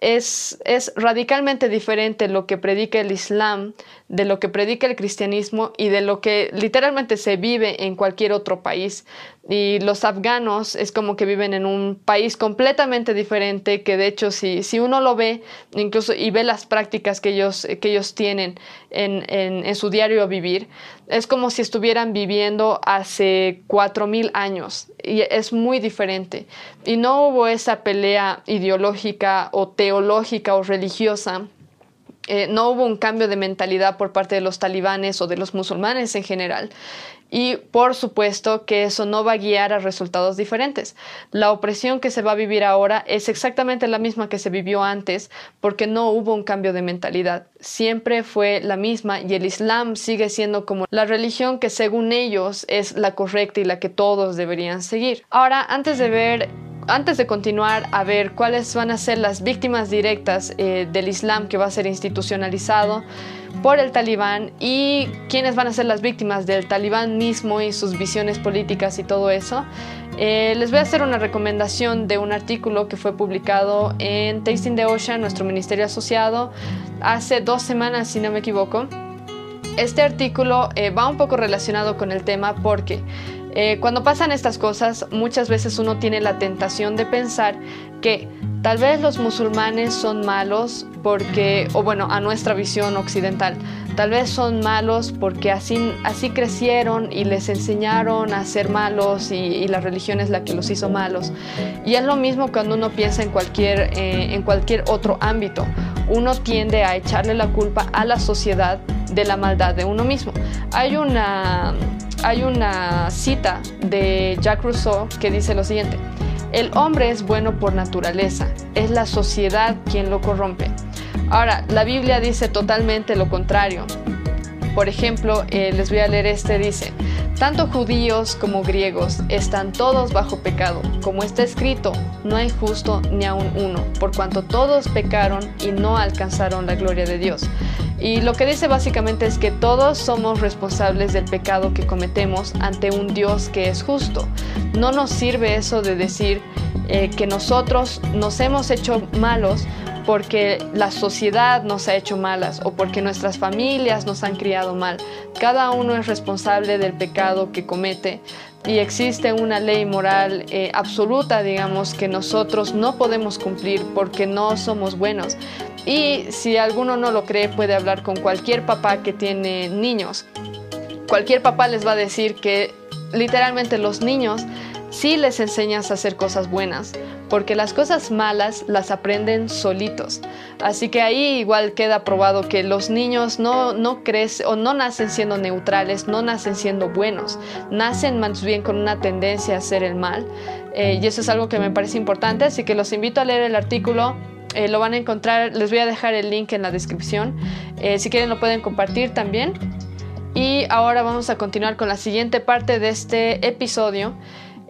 es, radicalmente diferente lo que predica el Islam de lo que predica el cristianismo y de lo que literalmente se vive en cualquier otro país. Y los afganos es como que viven en un país completamente diferente, que de hecho si, si uno lo ve, incluso y ve las prácticas que ellos, que ellos tienen en, en, su diario vivir, es como si estuvieran viviendo hace cuatro mil años y es muy diferente. Y no hubo esa pelea ideológica o teológica o religiosa eh, no hubo un cambio de mentalidad por parte de los talibanes o de los musulmanes en general. Y por supuesto que eso no va a guiar a resultados diferentes. La opresión que se va a vivir ahora es exactamente la misma que se vivió antes porque no hubo un cambio de mentalidad. Siempre fue la misma y el Islam sigue siendo como la religión que según ellos es la correcta y la que todos deberían seguir. Ahora, antes de ver antes de continuar a ver cuáles van a ser las víctimas directas eh, del Islam que va a ser institucionalizado por el talibán y quiénes van a ser las víctimas del talibán mismo y sus visiones políticas y todo eso, eh, les voy a hacer una recomendación de un artículo que fue publicado en Tasting the Ocean, nuestro ministerio asociado, hace dos semanas, si no me equivoco. Este artículo eh, va un poco relacionado con el tema porque eh, cuando pasan estas cosas, muchas veces uno tiene la tentación de pensar que tal vez los musulmanes son malos porque, o bueno, a nuestra visión occidental, tal vez son malos porque así, así crecieron y les enseñaron a ser malos y, la religión es la que los hizo malos. Y es lo mismo cuando uno piensa en cualquier, eh, en cualquier otro ámbito. Uno tiende a echarle la culpa a la sociedad de la maldad de uno mismo. Hay una hay una cita de Jacques Rousseau que dice lo siguiente, el hombre es bueno por naturaleza, es la sociedad quien lo corrompe. Ahora, la Biblia dice totalmente lo contrario. Por ejemplo, eh, les voy a leer este, dice, tanto judíos como griegos están todos bajo pecado, como está escrito, no hay justo ni aun uno, por cuanto todos pecaron y no alcanzaron la gloria de Dios. Y lo que dice básicamente es que todos somos responsables del pecado que cometemos ante un Dios que es justo. No nos sirve eso de decir eh, que nosotros nos hemos hecho malos porque la sociedad nos ha hecho malas o porque nuestras familias nos han criado mal. Cada uno es responsable del pecado que comete y existe una ley moral eh, absoluta, digamos, que nosotros no podemos cumplir porque no somos buenos. Y si alguno no lo cree, puede hablar con cualquier papá que tiene niños. Cualquier papá les va a decir que literalmente los niños sí les enseñas a hacer cosas buenas, porque las cosas malas las aprenden solitos. Así que ahí igual queda probado que los niños no, no crecen o no nacen siendo neutrales, no nacen siendo buenos, nacen más bien con una tendencia a hacer el mal. Eh, y eso es algo que me parece importante, así que los invito a leer el artículo eh, lo van a encontrar, les voy a dejar el link en la descripción. Eh, si quieren lo pueden compartir también. Y ahora vamos a continuar con la siguiente parte de este episodio.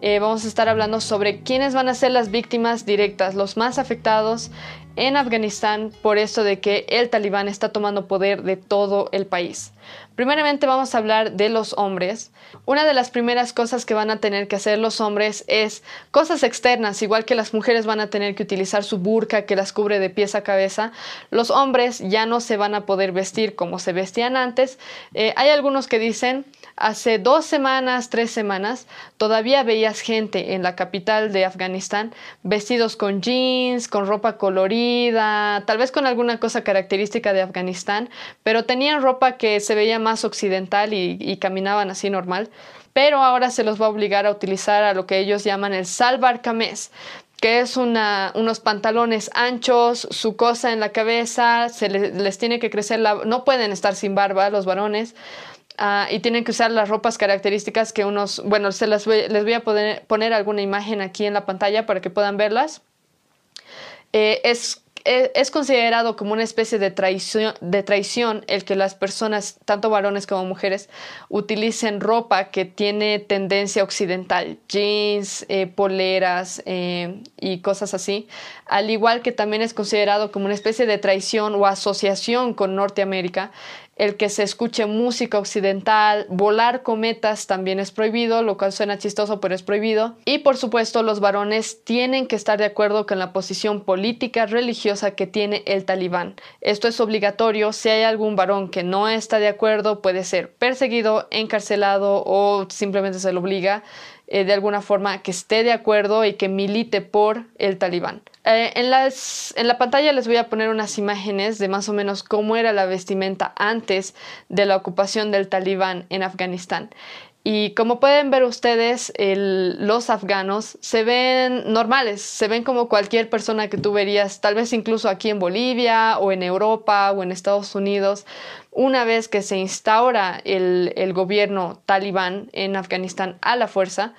Eh, vamos a estar hablando sobre quiénes van a ser las víctimas directas, los más afectados en Afganistán por esto de que el talibán está tomando poder de todo el país. Primeramente vamos a hablar de los hombres. Una de las primeras cosas que van a tener que hacer los hombres es cosas externas, igual que las mujeres van a tener que utilizar su burka que las cubre de pies a cabeza. Los hombres ya no se van a poder vestir como se vestían antes. Eh, hay algunos que dicen hace dos semanas, tres semanas, todavía veías gente en la capital de Afganistán vestidos con jeans, con ropa colorida, tal vez con alguna cosa característica de Afganistán, pero tenían ropa que se veía más occidental y, caminaban así normal. Pero ahora se los va a obligar a utilizar a lo que ellos llaman el salvar camés, que es unos pantalones anchos, su cosa en la cabeza, se les, tiene que crecer la... no pueden estar sin barba los varones, Ah, y tienen que usar las ropas características que unos, bueno, se las les voy a poner alguna imagen aquí en la pantalla para que puedan verlas. Eh, es, es, considerado como una especie de traición, de traición el que las personas, tanto varones como mujeres, utilicen ropa que tiene tendencia occidental, jeans, eh, poleras eh, y cosas así, al igual que también es considerado como una especie de traición o asociación con Norteamérica el que se escuche música occidental, volar cometas también es prohibido, lo cual suena chistoso, pero es prohibido. Y por supuesto, los varones tienen que estar de acuerdo con la posición política religiosa que tiene el talibán. Esto es obligatorio. Si hay algún varón que no está de acuerdo, puede ser perseguido, encarcelado o simplemente se lo obliga eh, de alguna forma que esté de acuerdo y que milite por el talibán. Eh, en, las, en la pantalla les voy a poner unas imágenes de más o menos cómo era la vestimenta antes de la ocupación del talibán en Afganistán. Y como pueden ver ustedes, los afganos se ven normales, se ven como cualquier persona que tú verías, tal vez incluso aquí en Bolivia o en Europa o en Estados Unidos. Una vez que se instaura el, gobierno talibán en Afganistán a la fuerza,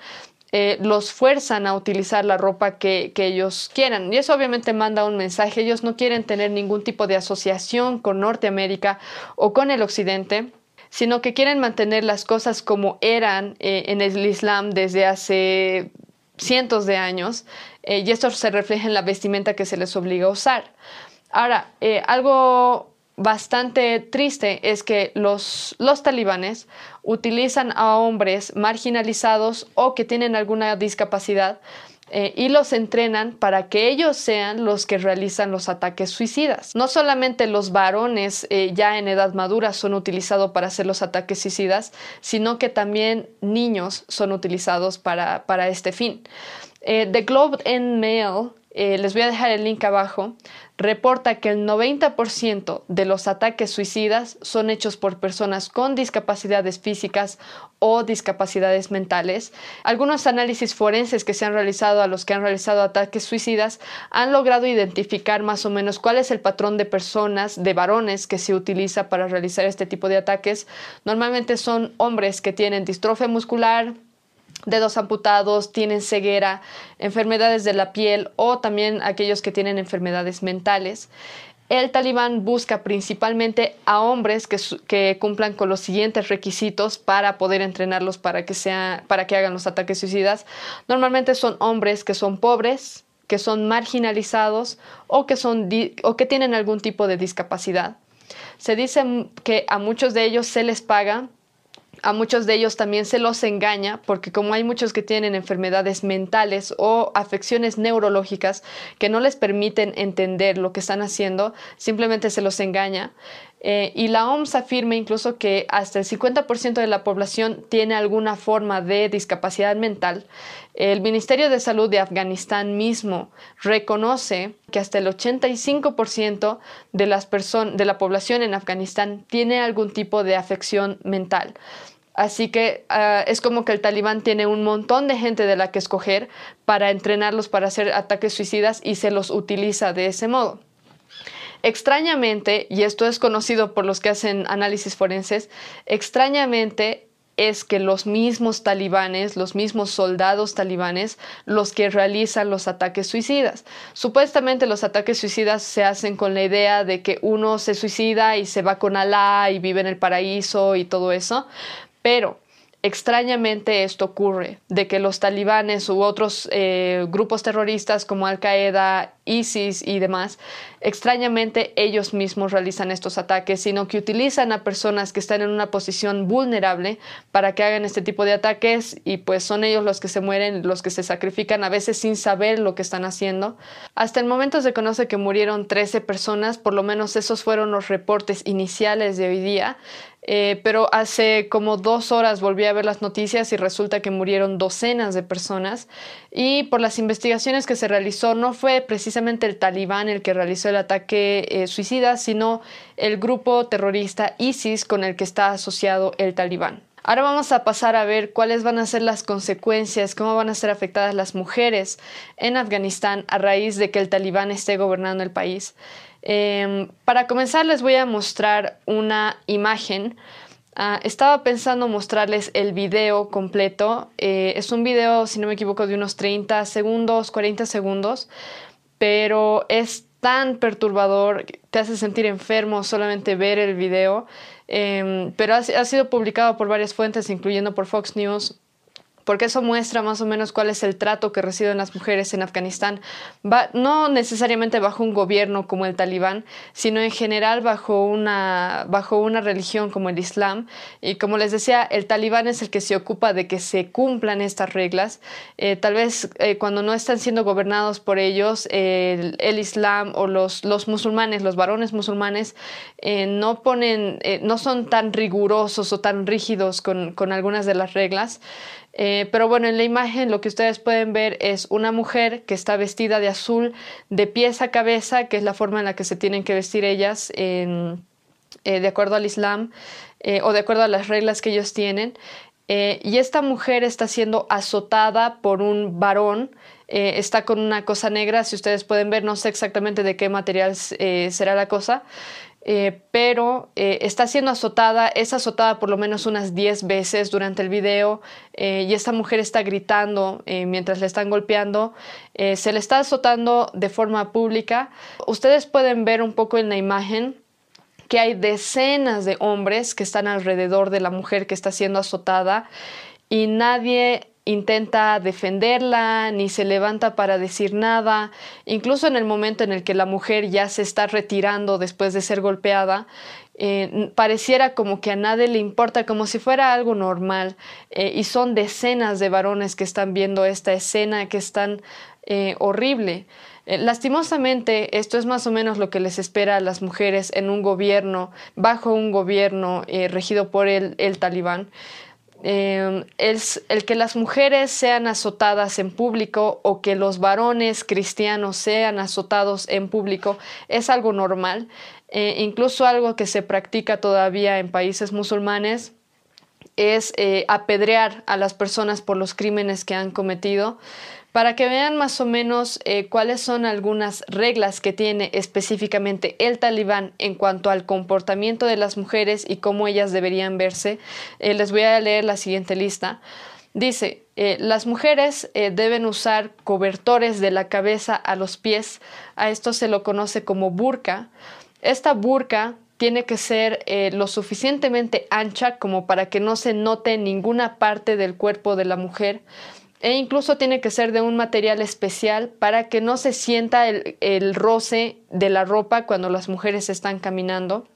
eh, los fuerzan a utilizar la ropa que, que, ellos quieran. Y eso obviamente manda un mensaje. Ellos no quieren tener ningún tipo de asociación con Norteamérica o con el Occidente sino que quieren mantener las cosas como eran eh, en el Islam desde hace cientos de años, eh, y esto se refleja en la vestimenta que se les obliga a usar. Ahora, algo bastante triste es que los, los talibanes utilizan a hombres marginalizados o que tienen alguna discapacidad eh, y los entrenan para que ellos sean los que realizan los ataques suicidas. No solamente los varones eh, ya en edad madura son utilizados para hacer los ataques suicidas, sino que también niños son utilizados para, para este fin. Eh, The Globe and Mail les voy a dejar el link abajo, reporta que el 90% de los ataques suicidas son hechos por personas con discapacidades físicas o discapacidades mentales. Algunos análisis forenses que se han realizado a los que han realizado ataques suicidas han logrado identificar más o menos cuál es el patrón de personas, de varones que se utiliza para realizar este tipo de ataques. Normalmente son hombres que tienen distrofia muscular, dedos amputados, tienen ceguera, enfermedades de la piel o también aquellos que tienen enfermedades mentales. El talibán busca principalmente a hombres que, cumplan con los siguientes requisitos para poder entrenarlos para que, sea, para que hagan los ataques suicidas. Normalmente son hombres que son pobres, que son marginalizados o que, son o que tienen algún tipo de discapacidad. Se dice que a muchos de ellos se les paga a muchos de ellos también se los engaña porque como hay muchos que tienen enfermedades mentales o afecciones neurológicas que no les permiten entender lo que están haciendo, simplemente se los engaña. Eh, y la OMS afirma incluso que hasta el 50% de la población tiene alguna forma de discapacidad mental. El Ministerio de Salud de Afganistán mismo reconoce que hasta el 85% de, las de la población en Afganistán tiene algún tipo de afección mental. Así que ah, es como que el talibán tiene un montón de gente de la que escoger para entrenarlos para hacer ataques suicidas y se los utiliza de ese modo. Extrañamente, y esto es conocido por los que hacen análisis forenses, extrañamente es que los mismos talibanes, los mismos soldados talibanes, los que realizan los ataques suicidas. Supuestamente los ataques suicidas se hacen con la idea de que uno se suicida y se va con Alá y vive en el paraíso y todo eso, pero extrañamente esto ocurre, de que los talibanes u otros eh, grupos terroristas como Al Qaeda, ISIS y demás, extrañamente ellos mismos realizan estos ataques, sino que utilizan a personas que están en una posición vulnerable para que hagan este tipo de ataques y pues son ellos los que se mueren, los que se sacrifican a veces sin saber lo que están haciendo. Hasta el momento se conoce que murieron 13 personas, por lo menos esos fueron los reportes iniciales de hoy día. Eh, pero hace como dos horas volví a ver las noticias y resulta que murieron docenas de personas y por las investigaciones que se realizó no fue precisamente el talibán el que realizó el ataque eh, suicida, sino el grupo terrorista ISIS con el que está asociado el talibán. Ahora vamos a pasar a ver cuáles van a ser las consecuencias, cómo van a ser afectadas las mujeres en Afganistán a raíz de que el talibán esté gobernando el país. Em, para comenzar les voy a mostrar una imagen. Ah, estaba pensando mostrarles el video completo. Eh, es un video, si no me equivoco, de unos 30 segundos, 40 segundos, pero es tan perturbador, te hace sentir enfermo solamente ver el video, em, pero ha, sido publicado por varias fuentes, incluyendo por Fox News, porque eso muestra más o menos cuál es el trato que reciben las mujeres en Afganistán, no necesariamente bajo un gobierno como el talibán, sino en general bajo una, bajo una religión como el Islam. Y como les decía, el talibán es el que se ocupa de que se cumplan estas reglas. Eh, tal vez eh, cuando no están siendo gobernados por ellos, el, Islam o los, los musulmanes, los varones musulmanes, eh, no, ponen, no son tan rigurosos o tan rígidos con, con algunas de las reglas. Eh, pero bueno, en la imagen lo que ustedes pueden ver es una mujer que está vestida de azul de pies a cabeza, que es la forma en la que se tienen que vestir ellas eh, de acuerdo al Islam eh, o de acuerdo a las reglas que ellos tienen. y esta mujer está siendo azotada por un varón, está con una cosa negra, si ustedes pueden ver, no sé exactamente de qué material será la cosa, eh, pero eh, está siendo azotada, es azotada por lo menos unas 10 veces durante el video eh, y esta mujer está gritando mientras le están golpeando, se le está azotando de forma pública. Ustedes pueden ver un poco en la imagen que hay decenas de hombres que están alrededor de la mujer que está siendo azotada y nadie intenta defenderla, ni se levanta para decir nada. Incluso en el momento en el que la mujer ya se está retirando después de ser golpeada, eh, pareciera como que a nadie le importa, como si fuera algo normal. Eh, y son decenas de varones que están viendo esta escena, que es tan eh, horrible. lastimosamente, esto es más o menos lo que les espera a las mujeres en un gobierno, bajo un gobierno regido por el, el talibán. Em, es el que las mujeres sean azotadas en público o que los varones cristianos sean azotados en público es algo normal, eh, incluso algo que se practica todavía en países musulmanes es eh, apedrear a las personas por los crímenes que han cometido para que vean más o menos eh, cuáles son algunas reglas que tiene específicamente el talibán en cuanto al comportamiento de las mujeres y cómo ellas deberían verse. Eh, les voy a leer la siguiente lista. Dice, eh, las mujeres deben usar cobertores de la cabeza a los pies. A esto se lo conoce como burka. Esta burka tiene que ser lo suficientemente ancha como para que no se note ninguna parte del cuerpo de la mujer e incluso tiene que ser de un material especial para que no se sienta el, roce de la ropa cuando las mujeres están caminando.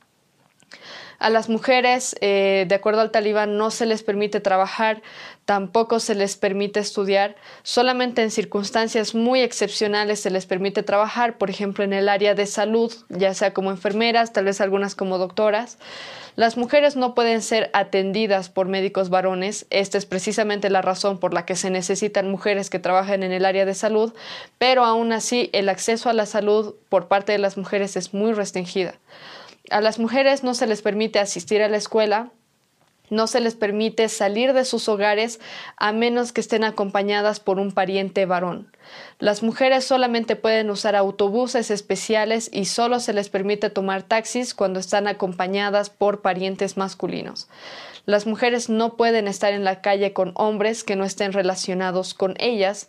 A las mujeres, eh, de acuerdo al talibán, no se les permite trabajar, tampoco se les permite estudiar, solamente en circunstancias muy excepcionales se les permite trabajar, por ejemplo, en el área de salud, ya sea como enfermeras, tal vez algunas como doctoras. Las mujeres no pueden ser atendidas por médicos varones. Esta es precisamente la razón por la que se necesitan mujeres que trabajen en el área de salud, pero aún así el acceso a la salud por parte de las mujeres es muy restringida. A las mujeres no se les permite asistir a la escuela, no se les permite salir de sus hogares a menos que estén acompañadas por un pariente varón. Las mujeres solamente pueden usar autobuses especiales y solo se les permite tomar taxis cuando están acompañadas por parientes masculinos. Las mujeres no pueden estar en la calle con hombres que no estén relacionados con ellas.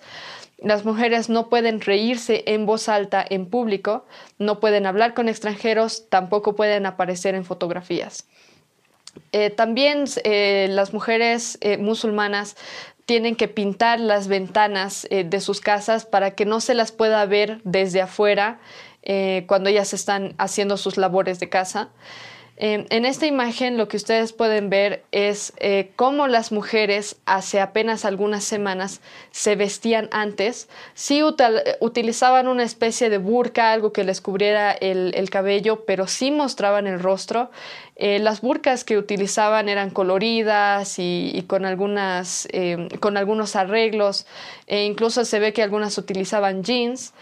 Las mujeres no pueden reírse en voz alta en público, no pueden hablar con extranjeros, tampoco pueden aparecer en fotografías. Eh, también eh, las mujeres eh, musulmanas tienen que pintar las ventanas de sus casas para que no se las pueda ver desde afuera cuando ellas están haciendo sus labores de casa. Em, en esta imagen lo que ustedes pueden ver es eh, cómo las mujeres hace apenas algunas semanas se vestían antes. Sí utilizaban una especie de burka, algo que les cubriera el, cabello, pero sí mostraban el rostro. Eh, las burkas que utilizaban eran coloridas y, con, algunas, em, con algunos arreglos. E incluso se ve que algunas utilizaban jeans.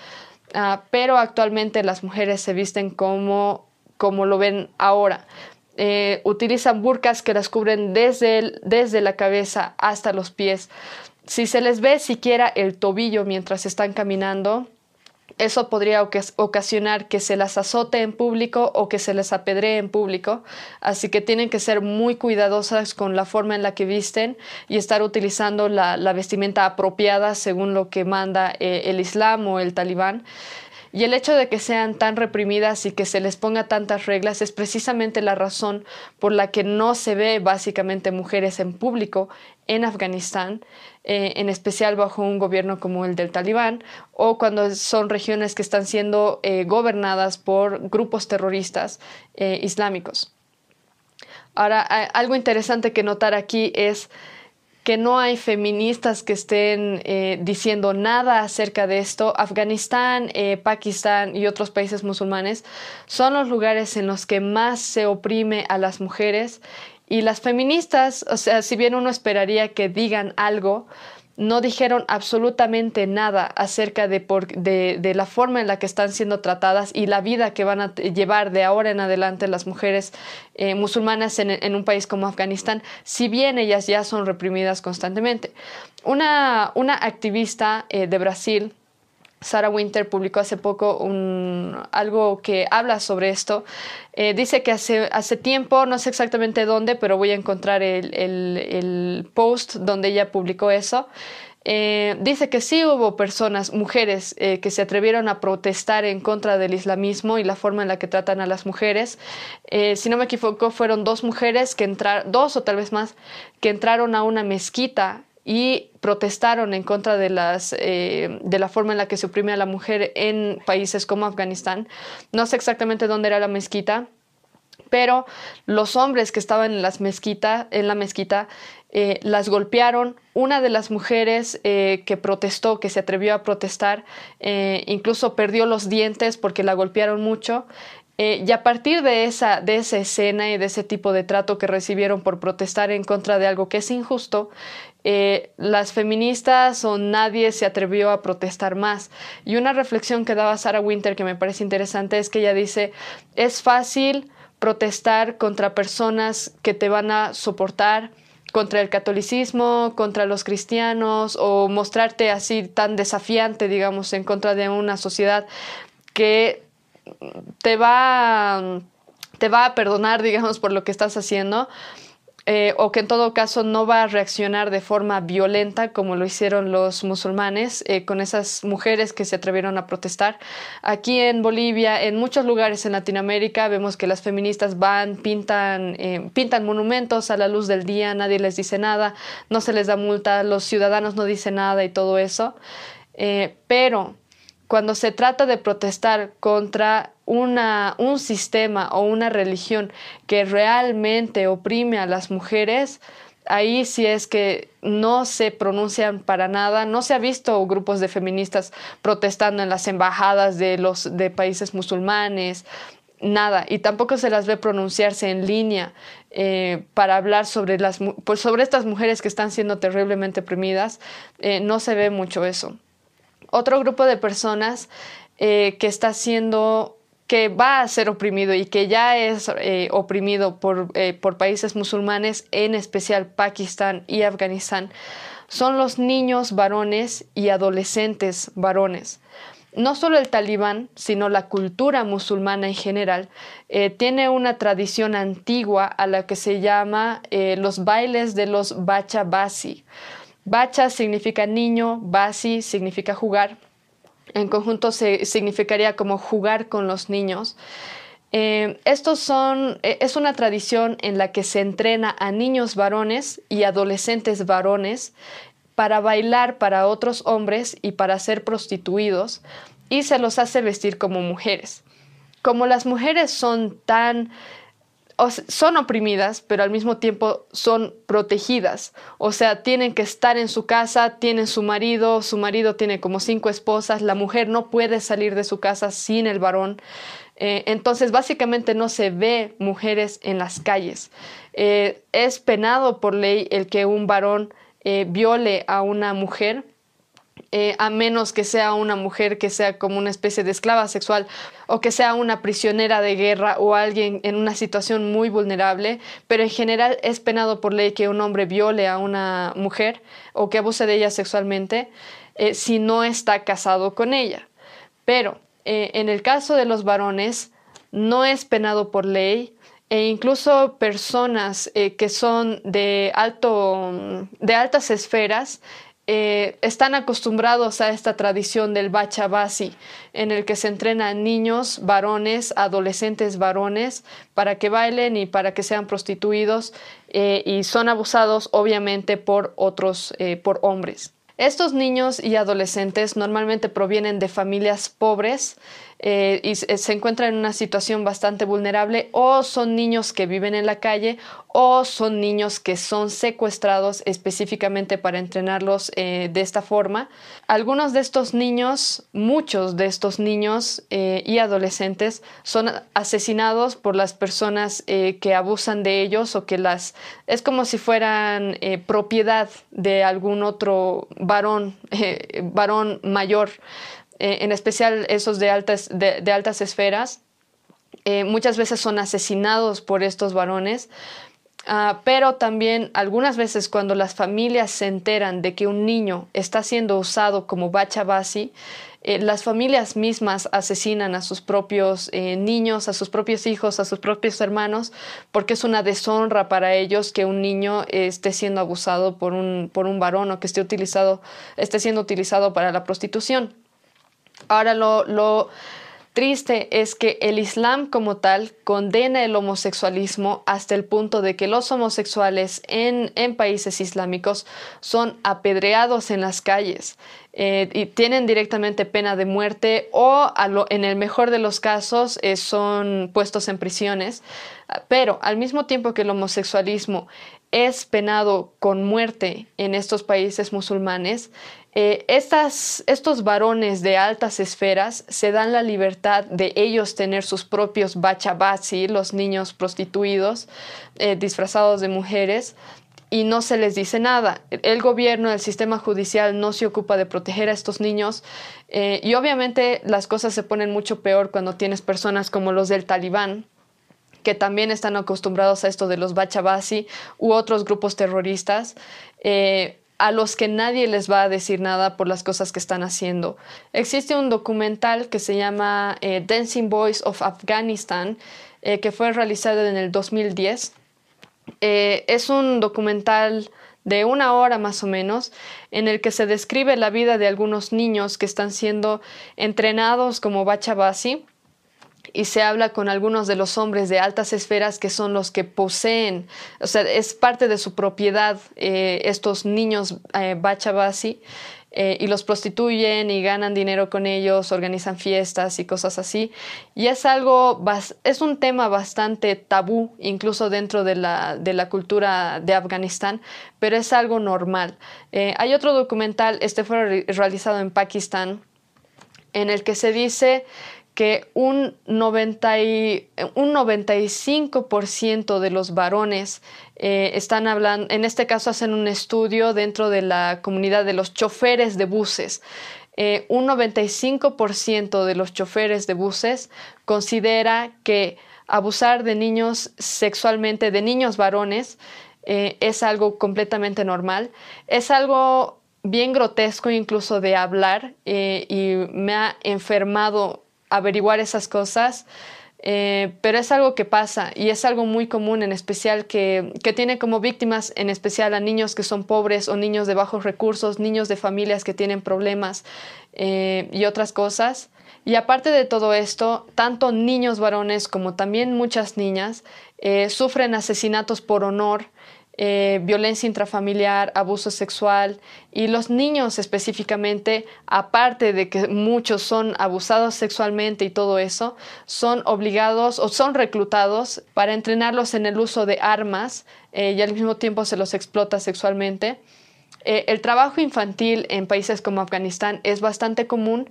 Ah, pero actualmente las mujeres se visten como como lo ven ahora. Eh, utilizan burcas que las cubren desde, desde la cabeza hasta los pies. Si se les ve siquiera el tobillo mientras están caminando, eso podría ocasionar que se las azote en público o que se les apedree en público, así que tienen que ser muy cuidadosas con la forma en la que visten y estar utilizando la, vestimenta apropiada según lo que manda eh, el Islam o el talibán. Y el hecho de que sean tan reprimidas y que se les ponga tantas reglas es precisamente la razón por la que no se ve básicamente mujeres en público en Afganistán, eh, en especial bajo un gobierno como el del talibán, o cuando son regiones que están siendo eh, gobernadas por grupos terroristas eh, islámicos. Ahora, algo interesante que notar aquí es que no hay feministas que estén eh, diciendo nada acerca de esto. Afganistán, eh, Pakistán y otros países musulmanes son los lugares en los que más se oprime a las mujeres y las feministas, o sea, si bien uno esperaría que digan algo, no dijeron absolutamente nada acerca de, de, la forma en la que están siendo tratadas y la vida que van a llevar de ahora en adelante las mujeres eh, musulmanas en, un país como Afganistán, si bien ellas ya son reprimidas constantemente. Una, una activista eh, de Brasil, Sarah Winter publicó hace poco algo que habla sobre esto. Eh, dice que hace, hace tiempo, no sé exactamente dónde, pero voy a encontrar el, el, post donde ella publicó eso. Eh, dice que sí hubo personas, mujeres, eh, que se atrevieron a protestar en contra del islamismo y la forma en la que tratan a las mujeres. si no me equivoco, fueron dos mujeres que entraron, dos o tal vez más, que entraron a una mezquita y protestaron en contra de, las, eh, de la forma en la que se oprime a la mujer en países como Afganistán. No sé exactamente dónde era la mezquita, pero los hombres que estaban en, las mezquita, en la mezquita eh, las golpearon. Una de las mujeres eh, que protestó, que se atrevió a protestar, incluso perdió los dientes porque la golpearon mucho. Y a partir de esa, de esa escena y de ese tipo de trato que recibieron por protestar en contra de algo que es injusto, eh, las feministas o nadie se atrevió a protestar más. Y una reflexión que daba Sarah Winter que me parece interesante es que ella dice, es fácil protestar contra personas que te van a soportar, contra el catolicismo, contra los cristianos o mostrarte así tan desafiante, digamos, en contra de una sociedad que te va, te va a perdonar, digamos, por lo que estás haciendo eh, o que en todo caso no va a reaccionar de forma violenta como lo hicieron los musulmanes eh, con esas mujeres que se atrevieron a protestar. Aquí en Bolivia, en muchos lugares en Latinoamérica, vemos que las feministas van, pintan, eh, pintan monumentos a la luz del día, nadie les dice nada, no se les da multa, los ciudadanos no dicen nada y todo eso. pero cuando se trata de protestar contra una, un sistema o una religión que realmente oprime a las mujeres, ahí sí es que no se pronuncian para nada, no se ha visto grupos de feministas protestando en las embajadas de los de países musulmanes, nada, y tampoco se las ve pronunciarse en línea eh, para hablar sobre, las, pues sobre estas mujeres que están siendo terriblemente oprimidas, eh, no se ve mucho eso. Otro grupo de personas eh, que está siendo que va a ser oprimido y que ya es eh, oprimido por, eh, por países musulmanes, en especial Pakistán y Afganistán, son los niños varones y adolescentes varones. No solo el talibán, sino la cultura musulmana en general, tiene una tradición antigua a la que se llama los bailes de los bacha basi. Bacha significa niño, basi significa jugar en conjunto se, significaría como jugar con los niños. Eh, estos son, eh, es una tradición en la que se entrena a niños varones y adolescentes varones para bailar para otros hombres y para ser prostituidos y se los hace vestir como mujeres. Como las mujeres son tan son oprimidas, pero al mismo tiempo son protegidas. O sea, tienen que estar en su casa, tienen su marido, su marido tiene como cinco esposas, la mujer no puede salir de su casa sin el varón. Eh, entonces, básicamente no se ve mujeres en las calles. Eh, es penado por ley el que un varón eh, viole a una mujer eh, a menos que sea una mujer que sea como una especie de esclava sexual o que sea una prisionera de guerra o alguien en una situación muy vulnerable, pero en general es penado por ley que un hombre viole a una mujer o que abuse de ella sexualmente eh, si no está casado con ella. Pero eh, en el caso de los varones no es penado por ley e incluso personas que son de, alto, de altas esferas eh, están acostumbrados a esta tradición del bachabasi, en el que se entrenan niños, varones, adolescentes varones, para que bailen y para que sean prostituidos eh, y son abusados obviamente por otros, eh, por hombres. Estos niños y adolescentes normalmente provienen de familias pobres eh, y se encuentran en una situación bastante vulnerable o son niños que viven en la calle o son niños que son secuestrados específicamente para entrenarlos eh, de esta forma. Algunos de estos niños, muchos de estos niños eh, y adolescentes son asesinados por las personas que abusan de ellos o que las... es como si fueran propiedad de algún otro varón, <laughs> varón mayor. Eh, en especial esos de altas, de, altas esferas, eh, muchas veces son asesinados por estos varones, ah, pero también algunas veces cuando las familias se enteran de que un niño está siendo usado como bachabasi, eh, las familias mismas asesinan a sus propios niños, a sus propios hijos, a sus propios hermanos, porque es una deshonra para ellos que un niño esté siendo abusado por un, por un varón o que esté, utilizado, esté siendo utilizado para la prostitución. Ahora lo, triste es que el Islam como tal condena el homosexualismo hasta el punto de que los homosexuales en, países islámicos son apedreados en las calles eh, y tienen directamente pena de muerte o en el mejor de los casos eh, son puestos en prisiones. Pero al mismo tiempo que el homosexualismo es penado con muerte en estos países musulmanes, eh, estos varones de altas esferas se dan la libertad de ellos tener sus propios bachabasi, los niños prostituidos eh, disfrazados de mujeres, y no se les dice nada. El gobierno, el sistema judicial no se ocupa de proteger a estos niños eh, y obviamente las cosas se ponen mucho peor cuando tienes personas como los del talibán que también están acostumbrados a esto de los bachabasi u otros grupos terroristas a los que nadie les va a decir nada por las cosas que están haciendo. Existe un documental que se llama eh, Dancing Boys of Afghanistan, eh, que fue realizado en el 2010. Eh, es un documental de una hora más o menos, en el que se describe la vida de algunos niños que están siendo entrenados como bachabasi y se habla con algunos de los hombres de altas esferas que son los que poseen, o sea, es parte de su propiedad eh, estos niños eh, bachabasi eh, y los prostituyen y ganan dinero con ellos, organizan fiestas y cosas así. Y es algo, es un tema bastante tabú, incluso dentro de la, de la cultura de Afganistán, pero es algo normal. hay otro documental, este fue realizado en Pakistán, en el que se dice que un, 90 un 95% de los varones eh, están hablando, en este caso hacen un estudio dentro de la comunidad de los choferes de buses. Eh, un 95% de los choferes de buses considera que abusar de niños sexualmente, de niños varones, eh, es algo completamente normal. Es algo bien grotesco incluso de hablar y me ha enfermado averiguar esas cosas, eh, pero es algo que pasa y es algo muy común, en especial que, tiene como víctimas, en especial a niños que son pobres o niños de bajos recursos, niños de familias que tienen problemas eh, y otras cosas. Y aparte de todo esto, tanto niños varones como también muchas niñas eh, sufren asesinatos por honor eh, violencia intrafamiliar, abuso sexual y los niños específicamente, aparte de que muchos son abusados sexualmente y todo eso, son obligados o son reclutados para entrenarlos en el uso de armas eh, y al mismo tiempo se los explota sexualmente. Eh, el trabajo infantil en países como Afganistán es bastante común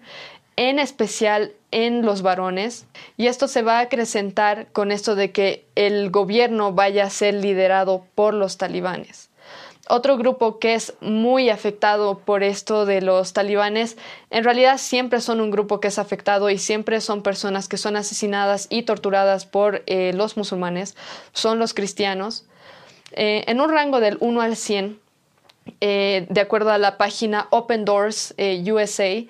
en especial en los varones, y esto se va a acrecentar con esto de que el gobierno vaya a ser liderado por los talibanes. Otro grupo que es muy afectado por esto de los talibanes, en realidad siempre son un grupo que es afectado y siempre son personas que son asesinadas y torturadas por eh, los musulmanes, son los cristianos. Eh, en un rango del 1 al 100, eh, de acuerdo a la página Open Doors USA,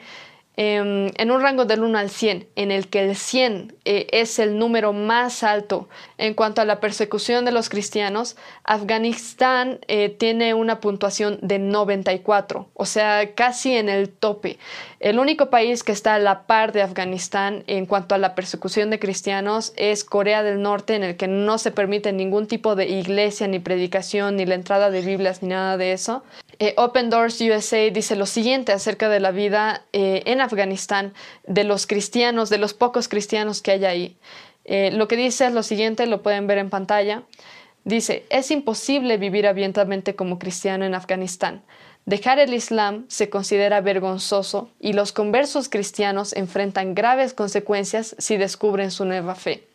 Em, en un rango del 1 al 100, en el que el 100 eh, es el número más alto en cuanto a la persecución de los cristianos, Afganistán eh, tiene una puntuación de 94, o sea, casi en el tope. El único país que está a la par de Afganistán en cuanto a la persecución de cristianos es Corea del Norte, en el que no se permite ningún tipo de iglesia, ni predicación, ni la entrada de Biblias, ni nada de eso. Eh, Open Doors USA dice lo siguiente acerca de la vida eh, en Afganistán, de los cristianos, de los pocos cristianos que hay ahí. Eh, lo que dice es lo siguiente, lo pueden ver en pantalla. Dice, es imposible vivir abiertamente como cristiano en Afganistán. Dejar el Islam se considera vergonzoso y los conversos cristianos enfrentan graves consecuencias si descubren su nueva fe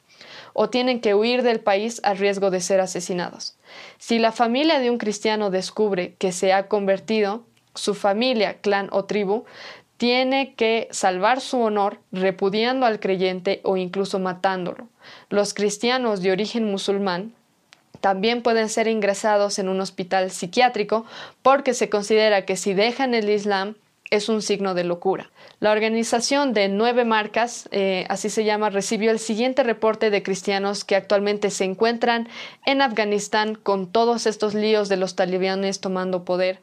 o tienen que huir del país a riesgo de ser asesinados. Si la familia de un cristiano descubre que se ha convertido, su familia, clan o tribu, tiene que salvar su honor repudiando al creyente o incluso matándolo. Los cristianos de origen musulmán también pueden ser ingresados en un hospital psiquiátrico porque se considera que si dejan el Islam es un signo de locura. La organización de nueve marcas, eh, así se llama, recibió el siguiente reporte de cristianos que actualmente se encuentran en Afganistán con todos estos líos de los talibanes tomando poder.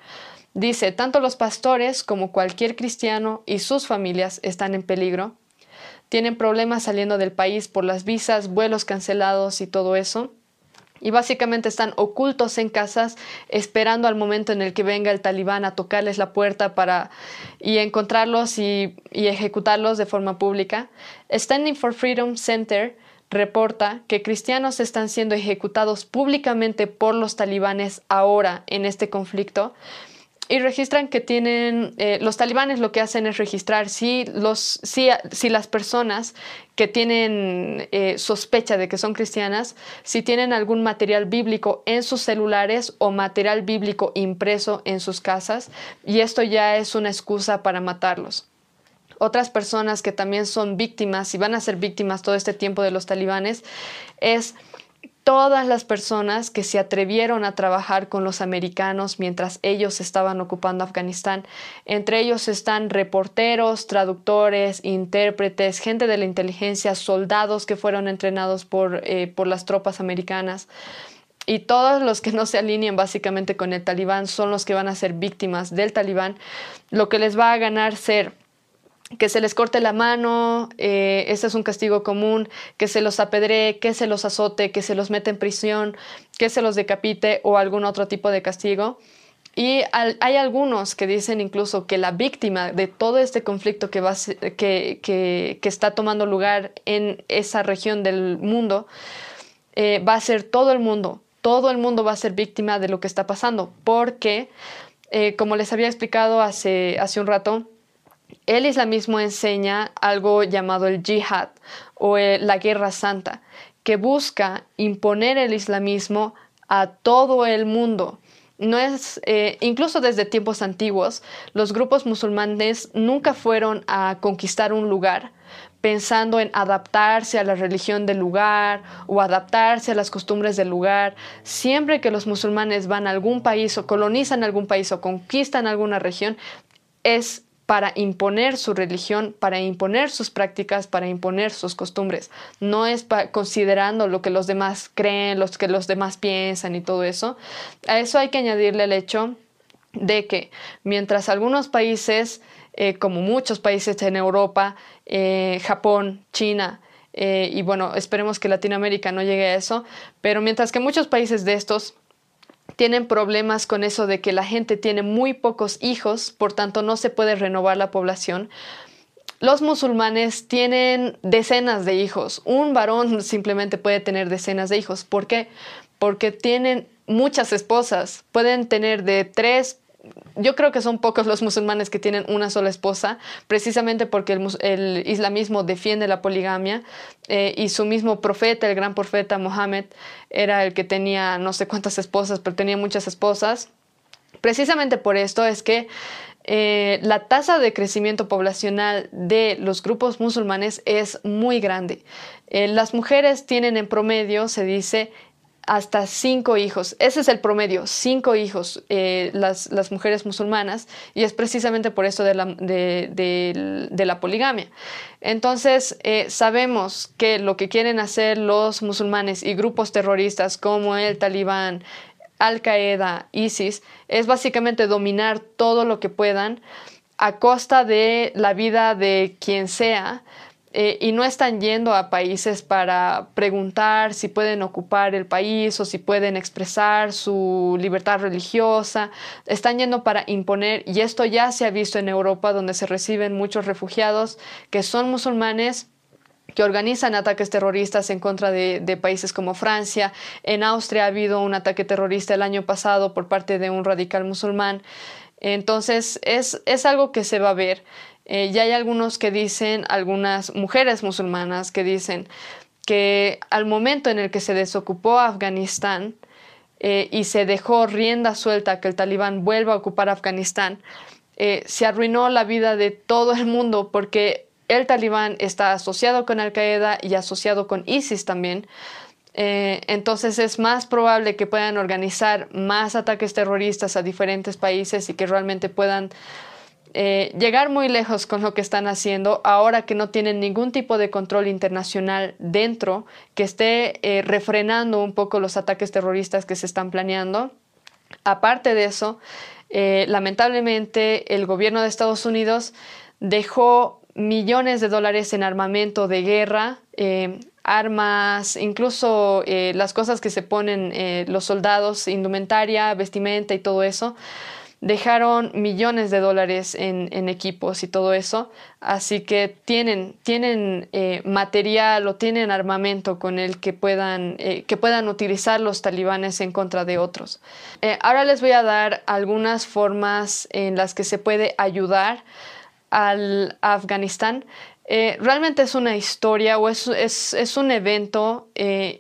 Dice, tanto los pastores como cualquier cristiano y sus familias están en peligro. Tienen problemas saliendo del país por las visas, vuelos cancelados y todo eso y básicamente están ocultos en casas esperando al momento en el que venga el talibán a tocarles la puerta para y encontrarlos y, y ejecutarlos de forma pública. Standing for Freedom Center reporta que cristianos están siendo ejecutados públicamente por los talibanes ahora en este conflicto y registran que tienen, eh, los talibanes lo que hacen es registrar si, los, si, si las personas que tienen eh, sospecha de que son cristianas, si tienen algún material bíblico en sus celulares o material bíblico impreso en sus casas, y esto ya es una excusa para matarlos. Otras personas que también son víctimas y van a ser víctimas todo este tiempo de los talibanes es todas las personas que se atrevieron a trabajar con los americanos mientras ellos estaban ocupando Afganistán. Entre ellos están reporteros, traductores, intérpretes, gente de la inteligencia, soldados que fueron entrenados por, eh, por las tropas americanas. Y todos los que no se alineen básicamente con el talibán son los que van a ser víctimas del talibán, lo que les va a ganar ser que se les corte la mano, eh, es un castigo común, que se los apedree, que se los azote, que se los mete en prisión, que se los decapite o algún otro tipo de castigo. Y hay algunos que dicen incluso que la víctima de todo este conflicto que, va que, que, está tomando lugar en esa región del mundo eh, va a ser todo el mundo. Todo el mundo va a ser víctima de lo que está pasando, porque, eh, como les había explicado hace, hace un rato, el islamismo enseña algo llamado el jihad o eh, la guerra santa, que busca imponer el islamismo a todo el mundo. No es, eh, incluso desde tiempos antiguos, los grupos musulmanes nunca fueron a conquistar un lugar pensando en adaptarse a la religión del lugar o adaptarse a las costumbres del lugar. Siempre que los musulmanes van a algún país o colonizan algún país o conquistan alguna región, es para imponer su religión, para imponer sus prácticas, para imponer sus costumbres. No es considerando lo que los demás creen, lo que los demás piensan y todo eso. A eso hay que añadirle el hecho de que mientras algunos países, eh, como muchos países en Europa, eh, Japón, China, eh, y bueno, esperemos que Latinoamérica no llegue a eso, pero mientras que muchos países de estos tienen problemas con eso de que la gente tiene muy pocos hijos, por tanto no se puede renovar la población. Los musulmanes tienen decenas de hijos. Un varón <laughs> simplemente puede tener decenas de hijos. ¿Por qué? Porque tienen muchas esposas. Pueden tener de tres yo creo que son pocos los musulmanes que tienen una sola esposa, precisamente porque el, islamismo defiende la poligamia eh, y su mismo profeta, el gran profeta Mohammed, era el que tenía no sé cuántas esposas, pero tenía muchas esposas. Precisamente por esto es que eh, la tasa de crecimiento poblacional de los grupos musulmanes es muy grande. Eh, las mujeres tienen en promedio, se dice, hasta cinco hijos. Ese es el promedio, cinco hijos eh, las, las, mujeres musulmanas y es precisamente por eso de la, de, la poligamia. Entonces, eh, sabemos que lo que quieren hacer los musulmanes y grupos terroristas como el talibán, Al-Qaeda, ISIS, es básicamente dominar todo lo que puedan a costa de la vida de quien sea eh, y no están yendo a países para preguntar si pueden ocupar el país o si pueden expresar su libertad religiosa, están yendo para imponer y esto ya se ha visto en Europa donde se reciben muchos refugiados que son musulmanes que organizan ataques terroristas en contra de, de, países como Francia. En Austria ha habido un ataque terrorista el año pasado por parte de un radical musulmán. Entonces es, es algo que se va a ver. Eh, ya hay algunos que dicen, algunas mujeres musulmanas que dicen que al momento en el que se desocupó Afganistán eh, y se dejó rienda suelta que el talibán vuelva a ocupar Afganistán, eh, se arruinó la vida de todo el mundo porque el talibán está asociado con Al Qaeda y asociado con ISIS también. Entonces es más probable que puedan organizar más ataques terroristas a diferentes países y que realmente puedan eh, llegar muy lejos con lo que están haciendo ahora que no tienen ningún tipo de control internacional dentro que esté eh, refrenando un poco los ataques terroristas que se están planeando. Aparte de eso, eh, lamentablemente el gobierno de Estados Unidos dejó millones de dólares en armamento de guerra, armas, incluso las cosas que se ponen los soldados, indumentaria, vestimenta y todo eso dejaron millones de dólares en, equipos y todo eso, así que tienen, tienen eh, material o tienen armamento con el que puedan, eh, que puedan utilizar los talibanes en contra de otros. Eh, ahora les voy a dar algunas formas en las que se puede ayudar al Afganistán. Realmente es una historia o es, es, un evento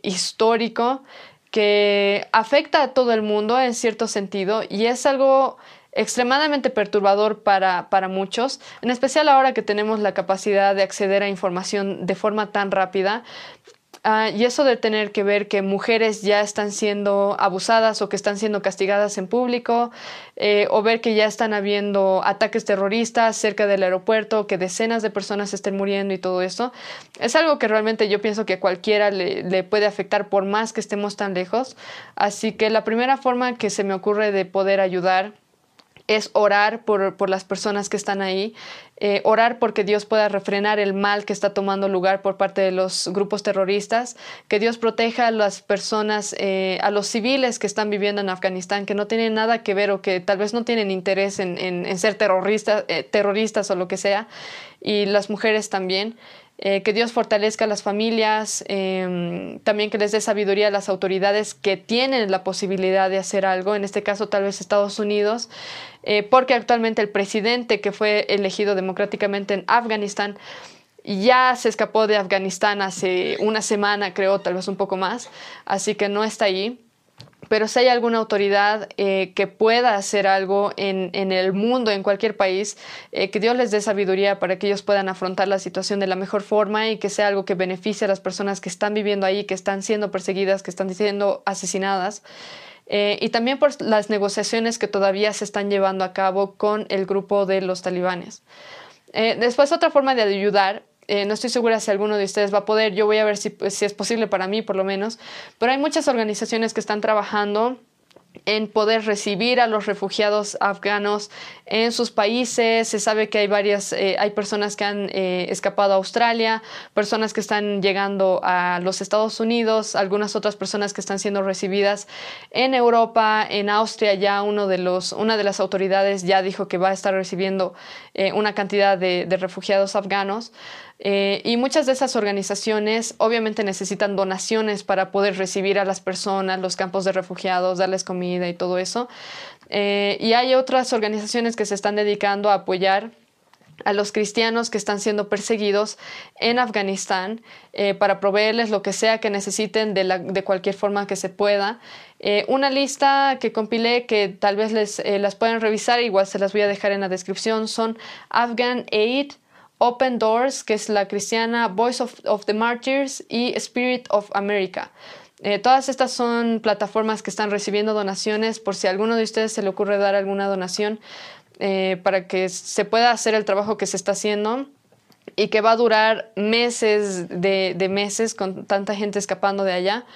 histórico que afecta a todo el mundo en cierto sentido y es algo extremadamente perturbador para, para, muchos, en especial ahora que tenemos la capacidad de acceder a información de forma tan rápida. Ah, y eso de tener que ver que mujeres ya están siendo abusadas o que están siendo castigadas en público, eh, o ver que ya están habiendo ataques terroristas cerca del aeropuerto, que decenas de personas estén muriendo y todo eso, es algo que realmente yo pienso que a cualquiera le puede afectar por más que estemos tan lejos. Así que la primera forma que se me ocurre de poder ayudar es orar por, las personas que están ahí, eh, orar porque Dios pueda refrenar el mal que está tomando lugar por parte de los grupos terroristas, que Dios proteja a las personas, eh, a los civiles que están viviendo en Afganistán, que no tienen nada que ver o que tal vez no tienen interés en, ser terroristas, eh, terroristas o lo que sea, y las mujeres también. Eh, que Dios fortalezca a las familias, em, también que les dé sabiduría a las autoridades que tienen la posibilidad de hacer algo, en este caso tal vez Estados Unidos, eh, porque actualmente el presidente que fue elegido democráticamente en Afganistán ya se escapó de Afganistán hace una semana, creo, tal vez un poco más, así que no está ahí pero si hay alguna autoridad eh, que pueda hacer algo en, el mundo, en cualquier país, eh, que Dios les dé sabiduría para que ellos puedan afrontar la situación de la mejor forma y que sea algo que beneficie a las personas que están viviendo ahí, que están siendo perseguidas, que están siendo asesinadas. Eh, y también por las negociaciones que todavía se están llevando a cabo con el grupo de los talibanes. después, otra forma de ayudar eh, no estoy segura si alguno de ustedes va a poder. Yo voy a ver si, es posible para mí, por lo menos. Pero hay muchas organizaciones que están trabajando en poder recibir a los refugiados afganos en sus países. Se sabe que hay varias, eh, hay personas que han eh, escapado a Australia, personas que están llegando a los Estados Unidos, algunas otras personas que están siendo recibidas en Europa, en Austria. Ya uno de los, una de las autoridades ya dijo que va a estar recibiendo una cantidad de refugiados afganos. Eh, y muchas de esas organizaciones obviamente necesitan donaciones para poder recibir a las personas, los campos de refugiados, darles comida y todo eso. Eh, y hay otras organizaciones que se están dedicando a apoyar a los cristianos que están siendo perseguidos en Afganistán eh, para proveerles lo que sea que necesiten de, la, de cualquier forma que se pueda. una lista que compilé que tal vez les, las pueden revisar, igual se las voy a dejar en la descripción, son Afghan Aid Open Doors, que es la cristiana Voice of, the Martyrs y Spirit of America. Eh, todas estas son plataformas que están recibiendo donaciones. Por si alguno de ustedes se le ocurre dar alguna donación eh, para que se pueda hacer el trabajo que se está haciendo y que va a durar meses de meses con tanta gente escapando de allá.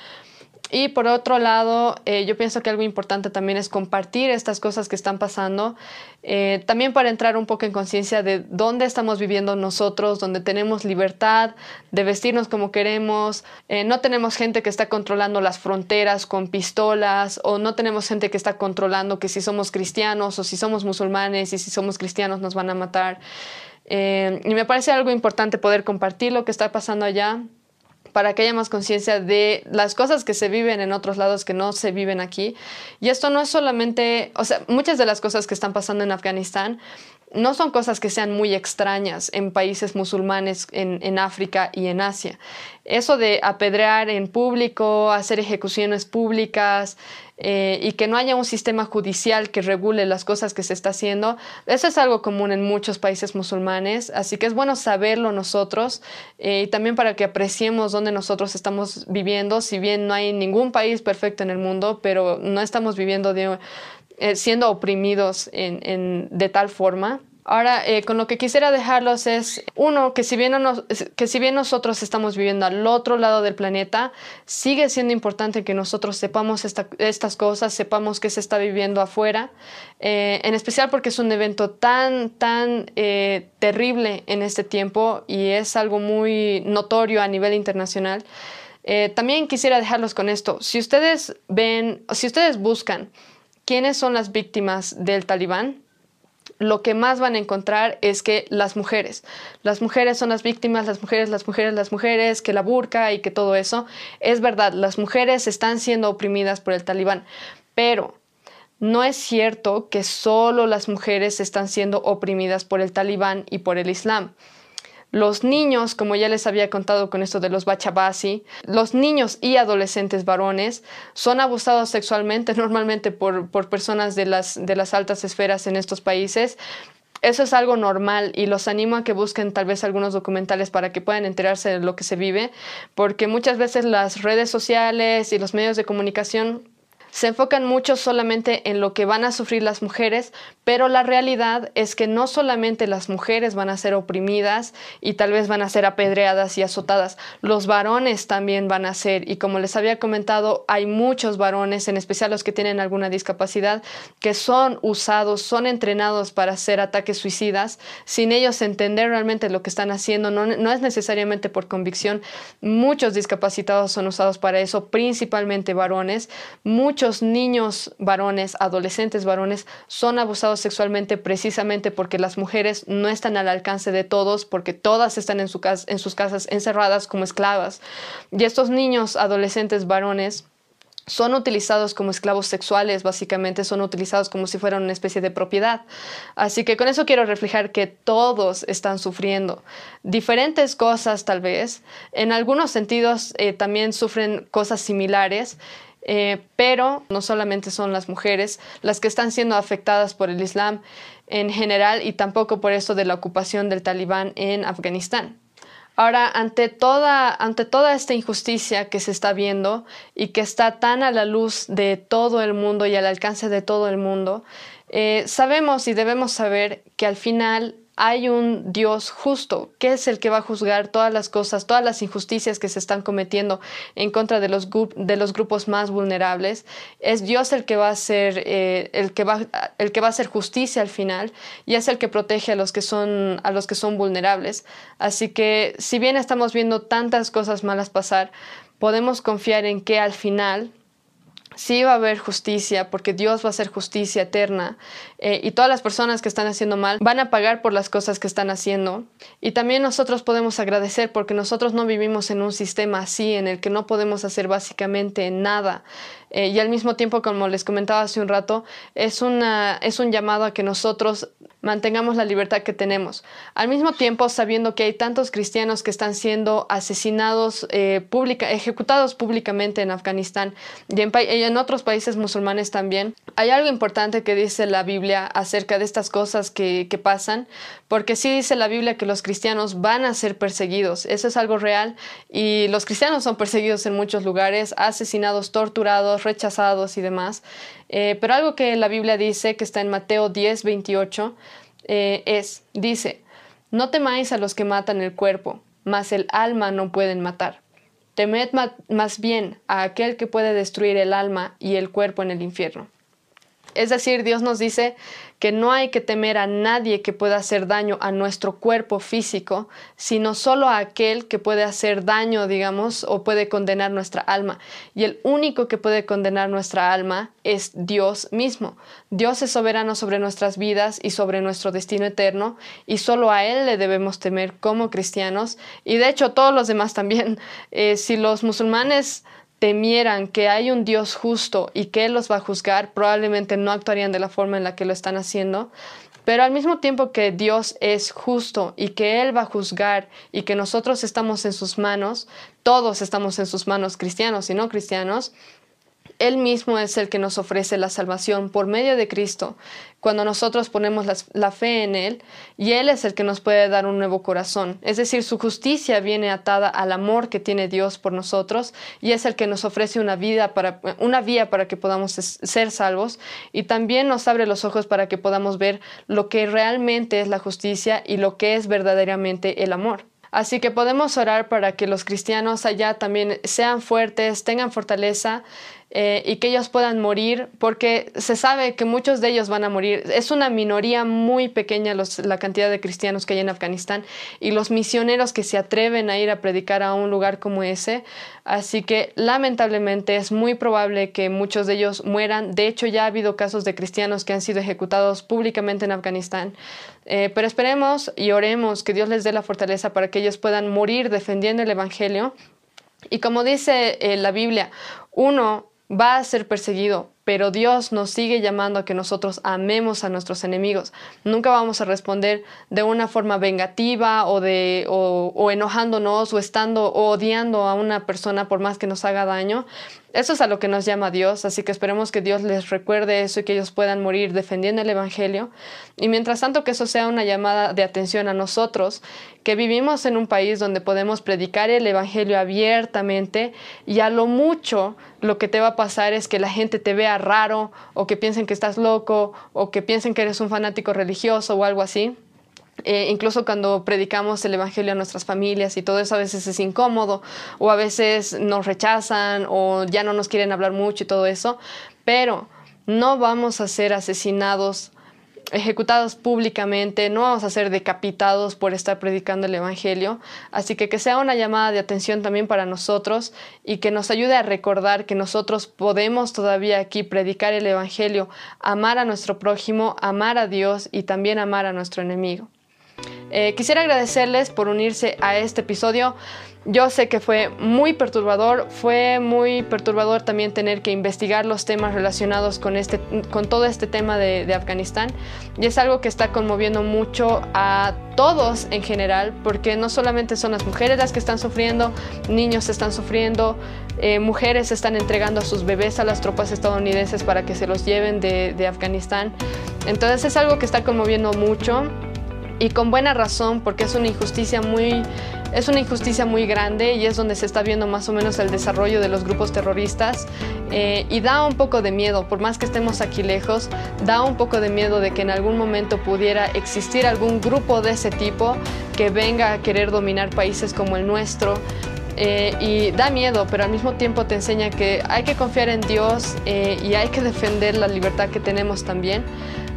Y por otro lado, eh, yo pienso que algo importante también es compartir estas cosas que están pasando, eh, también para entrar un poco en conciencia de dónde estamos viviendo nosotros, donde tenemos libertad de vestirnos como queremos, eh, no tenemos gente que está controlando las fronteras con pistolas o no tenemos gente que está controlando que si somos cristianos o si somos musulmanes y si somos cristianos nos van a matar. y me parece algo importante poder compartir lo que está pasando allá para que haya más conciencia de las cosas que se viven en otros lados que no se viven aquí. Y esto no es solamente, o sea, muchas de las cosas que están pasando en Afganistán no son cosas que sean muy extrañas en países musulmanes en, África y en Asia. Eso de apedrear en público, hacer ejecuciones públicas eh, y que no haya un sistema judicial que regule las cosas que se está haciendo, eso es algo común en muchos países musulmanes, así que es bueno saberlo nosotros eh, y también para que apreciemos dónde nosotros estamos viviendo, si bien no hay ningún país perfecto en el mundo, pero no estamos viviendo de eh, siendo oprimidos en, de tal forma. Ahora, eh, con lo que quisiera dejarlos es, uno, que si, bien que si bien nosotros estamos viviendo al otro lado del planeta, sigue siendo importante que nosotros sepamos estas cosas, sepamos qué se está viviendo afuera, eh, en especial porque es un evento tan, tan terrible en este tiempo y es algo muy notorio a nivel internacional. también quisiera dejarlos con esto. Si ustedes ven, si ustedes buscan quiénes son las víctimas del talibán, lo que más van a encontrar es que las mujeres, las mujeres son las víctimas, las mujeres, las mujeres, las mujeres, que la burka y que todo eso. Es verdad, las mujeres están siendo oprimidas por el talibán, pero no es cierto que solo las mujeres están siendo oprimidas por el talibán y por el islam. Los niños, como ya les había contado con esto de los bachabasi, los niños y adolescentes varones son abusados sexualmente <laughs> normalmente por, personas de las, de las altas esferas en estos países. Eso es algo normal y los animo a que busquen tal vez algunos documentales para que puedan enterarse de lo que se vive, porque muchas veces las redes sociales y los medios de comunicación se enfocan mucho solamente en lo que van a sufrir las mujeres, pero la realidad es que no solamente las mujeres van a ser oprimidas y tal vez van a ser apedreadas y azotadas, los varones también van a ser, y como les había comentado, hay muchos varones, en especial los que tienen alguna discapacidad, que son usados, son entrenados para hacer ataques suicidas, sin ellos entender realmente lo que están haciendo, no, no es necesariamente por convicción, muchos discapacitados son usados para eso, principalmente varones, muchos niños varones, adolescentes varones, son abusados sexualmente precisamente porque las mujeres no están al alcance de todos, porque todas están en, su en sus casas encerradas como esclavas. Y estos niños, adolescentes varones, son utilizados como esclavos sexuales, básicamente son utilizados como si fueran una especie de propiedad. Así que con eso quiero reflejar que todos están sufriendo diferentes cosas tal vez, en algunos sentidos eh, también sufren cosas similares eh, pero no solamente son las mujeres las que están siendo afectadas por el Islam en general y tampoco por esto de la ocupación del talibán en Afganistán. Ahora, ante toda, ante toda esta injusticia que se está viendo y que está tan a la luz de todo el mundo y al alcance de todo el mundo, eh, sabemos y debemos saber que al final hay un Dios justo, que es el que va a juzgar todas las cosas, todas las injusticias que se están cometiendo en contra de los, de los grupos más vulnerables. Es Dios el que va a hacer, eh, el, que va, el que va a hacer justicia al final y es el que protege a los que son, a los que son vulnerables. Así que si bien estamos viendo tantas cosas malas pasar, podemos confiar en que al final sí va a haber justicia, porque Dios va a hacer justicia eterna, eh, y todas las personas que están haciendo mal van a pagar por las cosas que están haciendo. Y también nosotros podemos agradecer porque nosotros no vivimos en un sistema así, en el que no podemos hacer básicamente nada. Eh, y al mismo tiempo, como les comentaba hace un rato, es, una, es un llamado a que nosotros mantengamos la libertad que tenemos. Al mismo tiempo, sabiendo que hay tantos cristianos que están siendo asesinados, eh, ejecutados públicamente en Afganistán y en, otros países musulmanes también, hay algo importante que dice la Biblia acerca de estas cosas que, pasan, porque sí dice la Biblia que los cristianos van a ser perseguidos. Eso es algo real y los cristianos son perseguidos en muchos lugares, asesinados, torturados, rechazados y demás. Eh, pero algo que la Biblia dice, que está en Mateo 10, 28, eh, es, dice, no temáis a los que matan el cuerpo, mas el alma no pueden matar. Temed más bien a aquel que puede destruir el alma y el cuerpo en el infierno. Es decir, Dios nos dice que no hay que temer a nadie que pueda hacer daño a nuestro cuerpo físico, sino solo a aquel que puede hacer daño, digamos, o puede condenar nuestra alma. Y el único que puede condenar nuestra alma es Dios mismo. Dios es soberano sobre nuestras vidas y sobre nuestro destino eterno, y solo a Él le debemos temer como cristianos, y de hecho todos los demás también. <laughs> Eh, si los musulmanes temieran que hay un Dios justo y que Él los va a juzgar, probablemente no actuarían de la forma en la que lo están haciendo. Pero al mismo tiempo que Dios es justo y que Él va a juzgar y que nosotros estamos en sus manos, todos estamos en sus manos, cristianos y no cristianos, él mismo es el que nos ofrece la salvación por medio de Cristo, cuando nosotros ponemos la, fe en Él, y Él es el que nos puede dar un nuevo corazón. Es decir, su justicia viene atada al amor que tiene Dios por nosotros, y es el que nos ofrece una, vida para, una vía para que podamos ser salvos, y también nos abre los ojos para que podamos ver lo que realmente es la justicia y lo que es verdaderamente el amor. Así que podemos orar para que los cristianos allá también sean fuertes, tengan fortaleza eh, y que ellos puedan morir, porque se sabe que muchos de ellos van a morir. Es una minoría muy pequeña la cantidad de cristianos que hay en Afganistán y los misioneros que se atreven a ir a predicar a un lugar como ese. Así que lamentablemente es muy probable que muchos de ellos mueran. De hecho, ya ha habido casos de cristianos que han sido ejecutados públicamente en Afganistán. Eh, pero esperemos y oremos que Dios les dé la fortaleza para que ellos puedan morir defendiendo el Evangelio. Y como dice eh, la Biblia, uno va a ser perseguido, pero Dios nos sigue llamando a que nosotros amemos a nuestros enemigos. Nunca vamos a responder de una forma vengativa o, de, o, enojándonos o estando o odiando a una persona por más que nos haga daño. Eso es a lo que nos llama Dios, así que esperemos que Dios les recuerde eso y que ellos puedan morir defendiendo el Evangelio. Y mientras tanto que eso sea una llamada de atención a nosotros, que vivimos en un país donde podemos predicar el Evangelio abiertamente y a lo mucho lo que te va a pasar es que la gente te vea raro o que piensen que estás loco o que piensen que eres un fanático religioso o algo así. Eh, incluso cuando predicamos el Evangelio a nuestras familias y todo eso a veces es incómodo o a veces nos rechazan o ya no nos quieren hablar mucho y todo eso, pero no vamos a ser asesinados ejecutados públicamente, no vamos a ser decapitados por estar predicando el Evangelio. Así que que sea una llamada de atención también para nosotros y que nos ayude a recordar que nosotros podemos todavía aquí predicar el Evangelio, amar a nuestro prójimo, amar a Dios y también amar a nuestro enemigo. Eh, quisiera agradecerles por unirse a este episodio. Yo sé que fue muy perturbador, fue muy perturbador también tener que investigar los temas relacionados con, este, con todo este tema de, Afganistán y es algo que está conmoviendo mucho a todos en general porque no solamente son las mujeres las que están sufriendo, niños están sufriendo, eh, mujeres están entregando a sus bebés a las tropas estadounidenses para que se los lleven de, de Afganistán. Entonces es algo que está conmoviendo mucho y con buena razón porque es una injusticia muy es una injusticia muy grande y es donde se está viendo más o menos el desarrollo de los grupos terroristas eh, y da un poco de miedo, por más que estemos aquí lejos, da un poco de miedo de que en algún momento pudiera existir algún grupo de ese tipo que venga a querer dominar países como el nuestro. Eh, y da miedo, pero al mismo tiempo te enseña que hay que confiar en Dios eh, y hay que defender la libertad que tenemos también.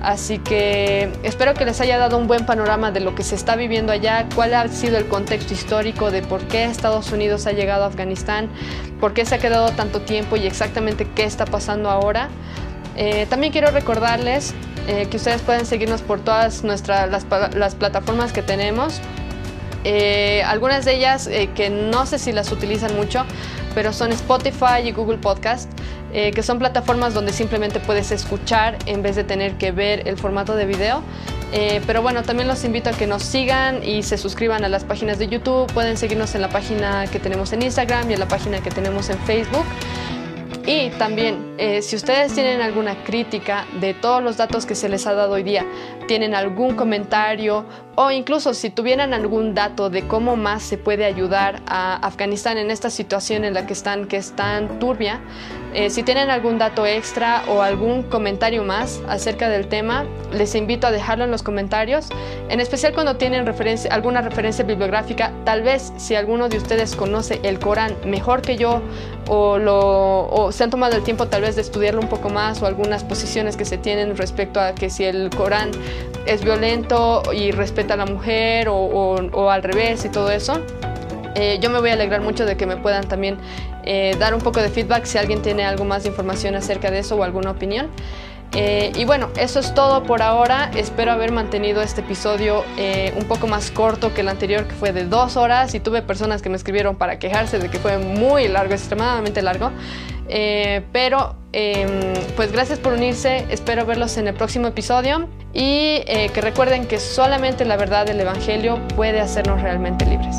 Así que espero que les haya dado un buen panorama de lo que se está viviendo allá, cuál ha sido el contexto histórico de por qué Estados Unidos ha llegado a Afganistán, por qué se ha quedado tanto tiempo y exactamente qué está pasando ahora. Eh, también quiero recordarles eh, que ustedes pueden seguirnos por todas nuestras, las, plataformas que tenemos. Eh, algunas de ellas que no sé si las utilizan mucho, pero son Spotify y Google Podcast. Eh, que son plataformas donde simplemente puedes escuchar en vez de tener que ver el formato de video. Eh, pero bueno, también los invito a que nos sigan y se suscriban a las páginas de YouTube. Pueden seguirnos en la página que tenemos en Instagram y en la página que tenemos en Facebook. Y también, eh, si ustedes tienen alguna crítica de todos los datos que se les ha dado hoy día, tienen algún comentario o incluso si tuvieran algún dato de cómo más se puede ayudar a Afganistán en esta situación en la que están, que es tan turbia, eh, si tienen algún dato extra o algún comentario más acerca del tema, les invito a dejarlo en los comentarios, en especial cuando tienen alguna referencia bibliográfica, tal vez si alguno de ustedes conoce el Corán mejor que yo o, lo, o se han tomado el tiempo tal vez de estudiarlo un poco más o algunas posiciones que se tienen respecto a que si el Corán es violento y respeta a la mujer o, al revés y todo eso. Eh, yo me voy a alegrar mucho de que me puedan también eh, dar un poco de feedback si alguien tiene algo más de información acerca de eso o alguna opinión. Eh, y bueno, eso es todo por ahora. Espero haber mantenido este episodio un poco más corto que el anterior, que fue de dos horas. Y tuve personas que me escribieron para quejarse de que fue muy largo, extremadamente largo. pero em, pues gracias por unirse. Espero verlos en el próximo episodio. Y que recuerden que solamente la verdad del Evangelio puede hacernos realmente libres.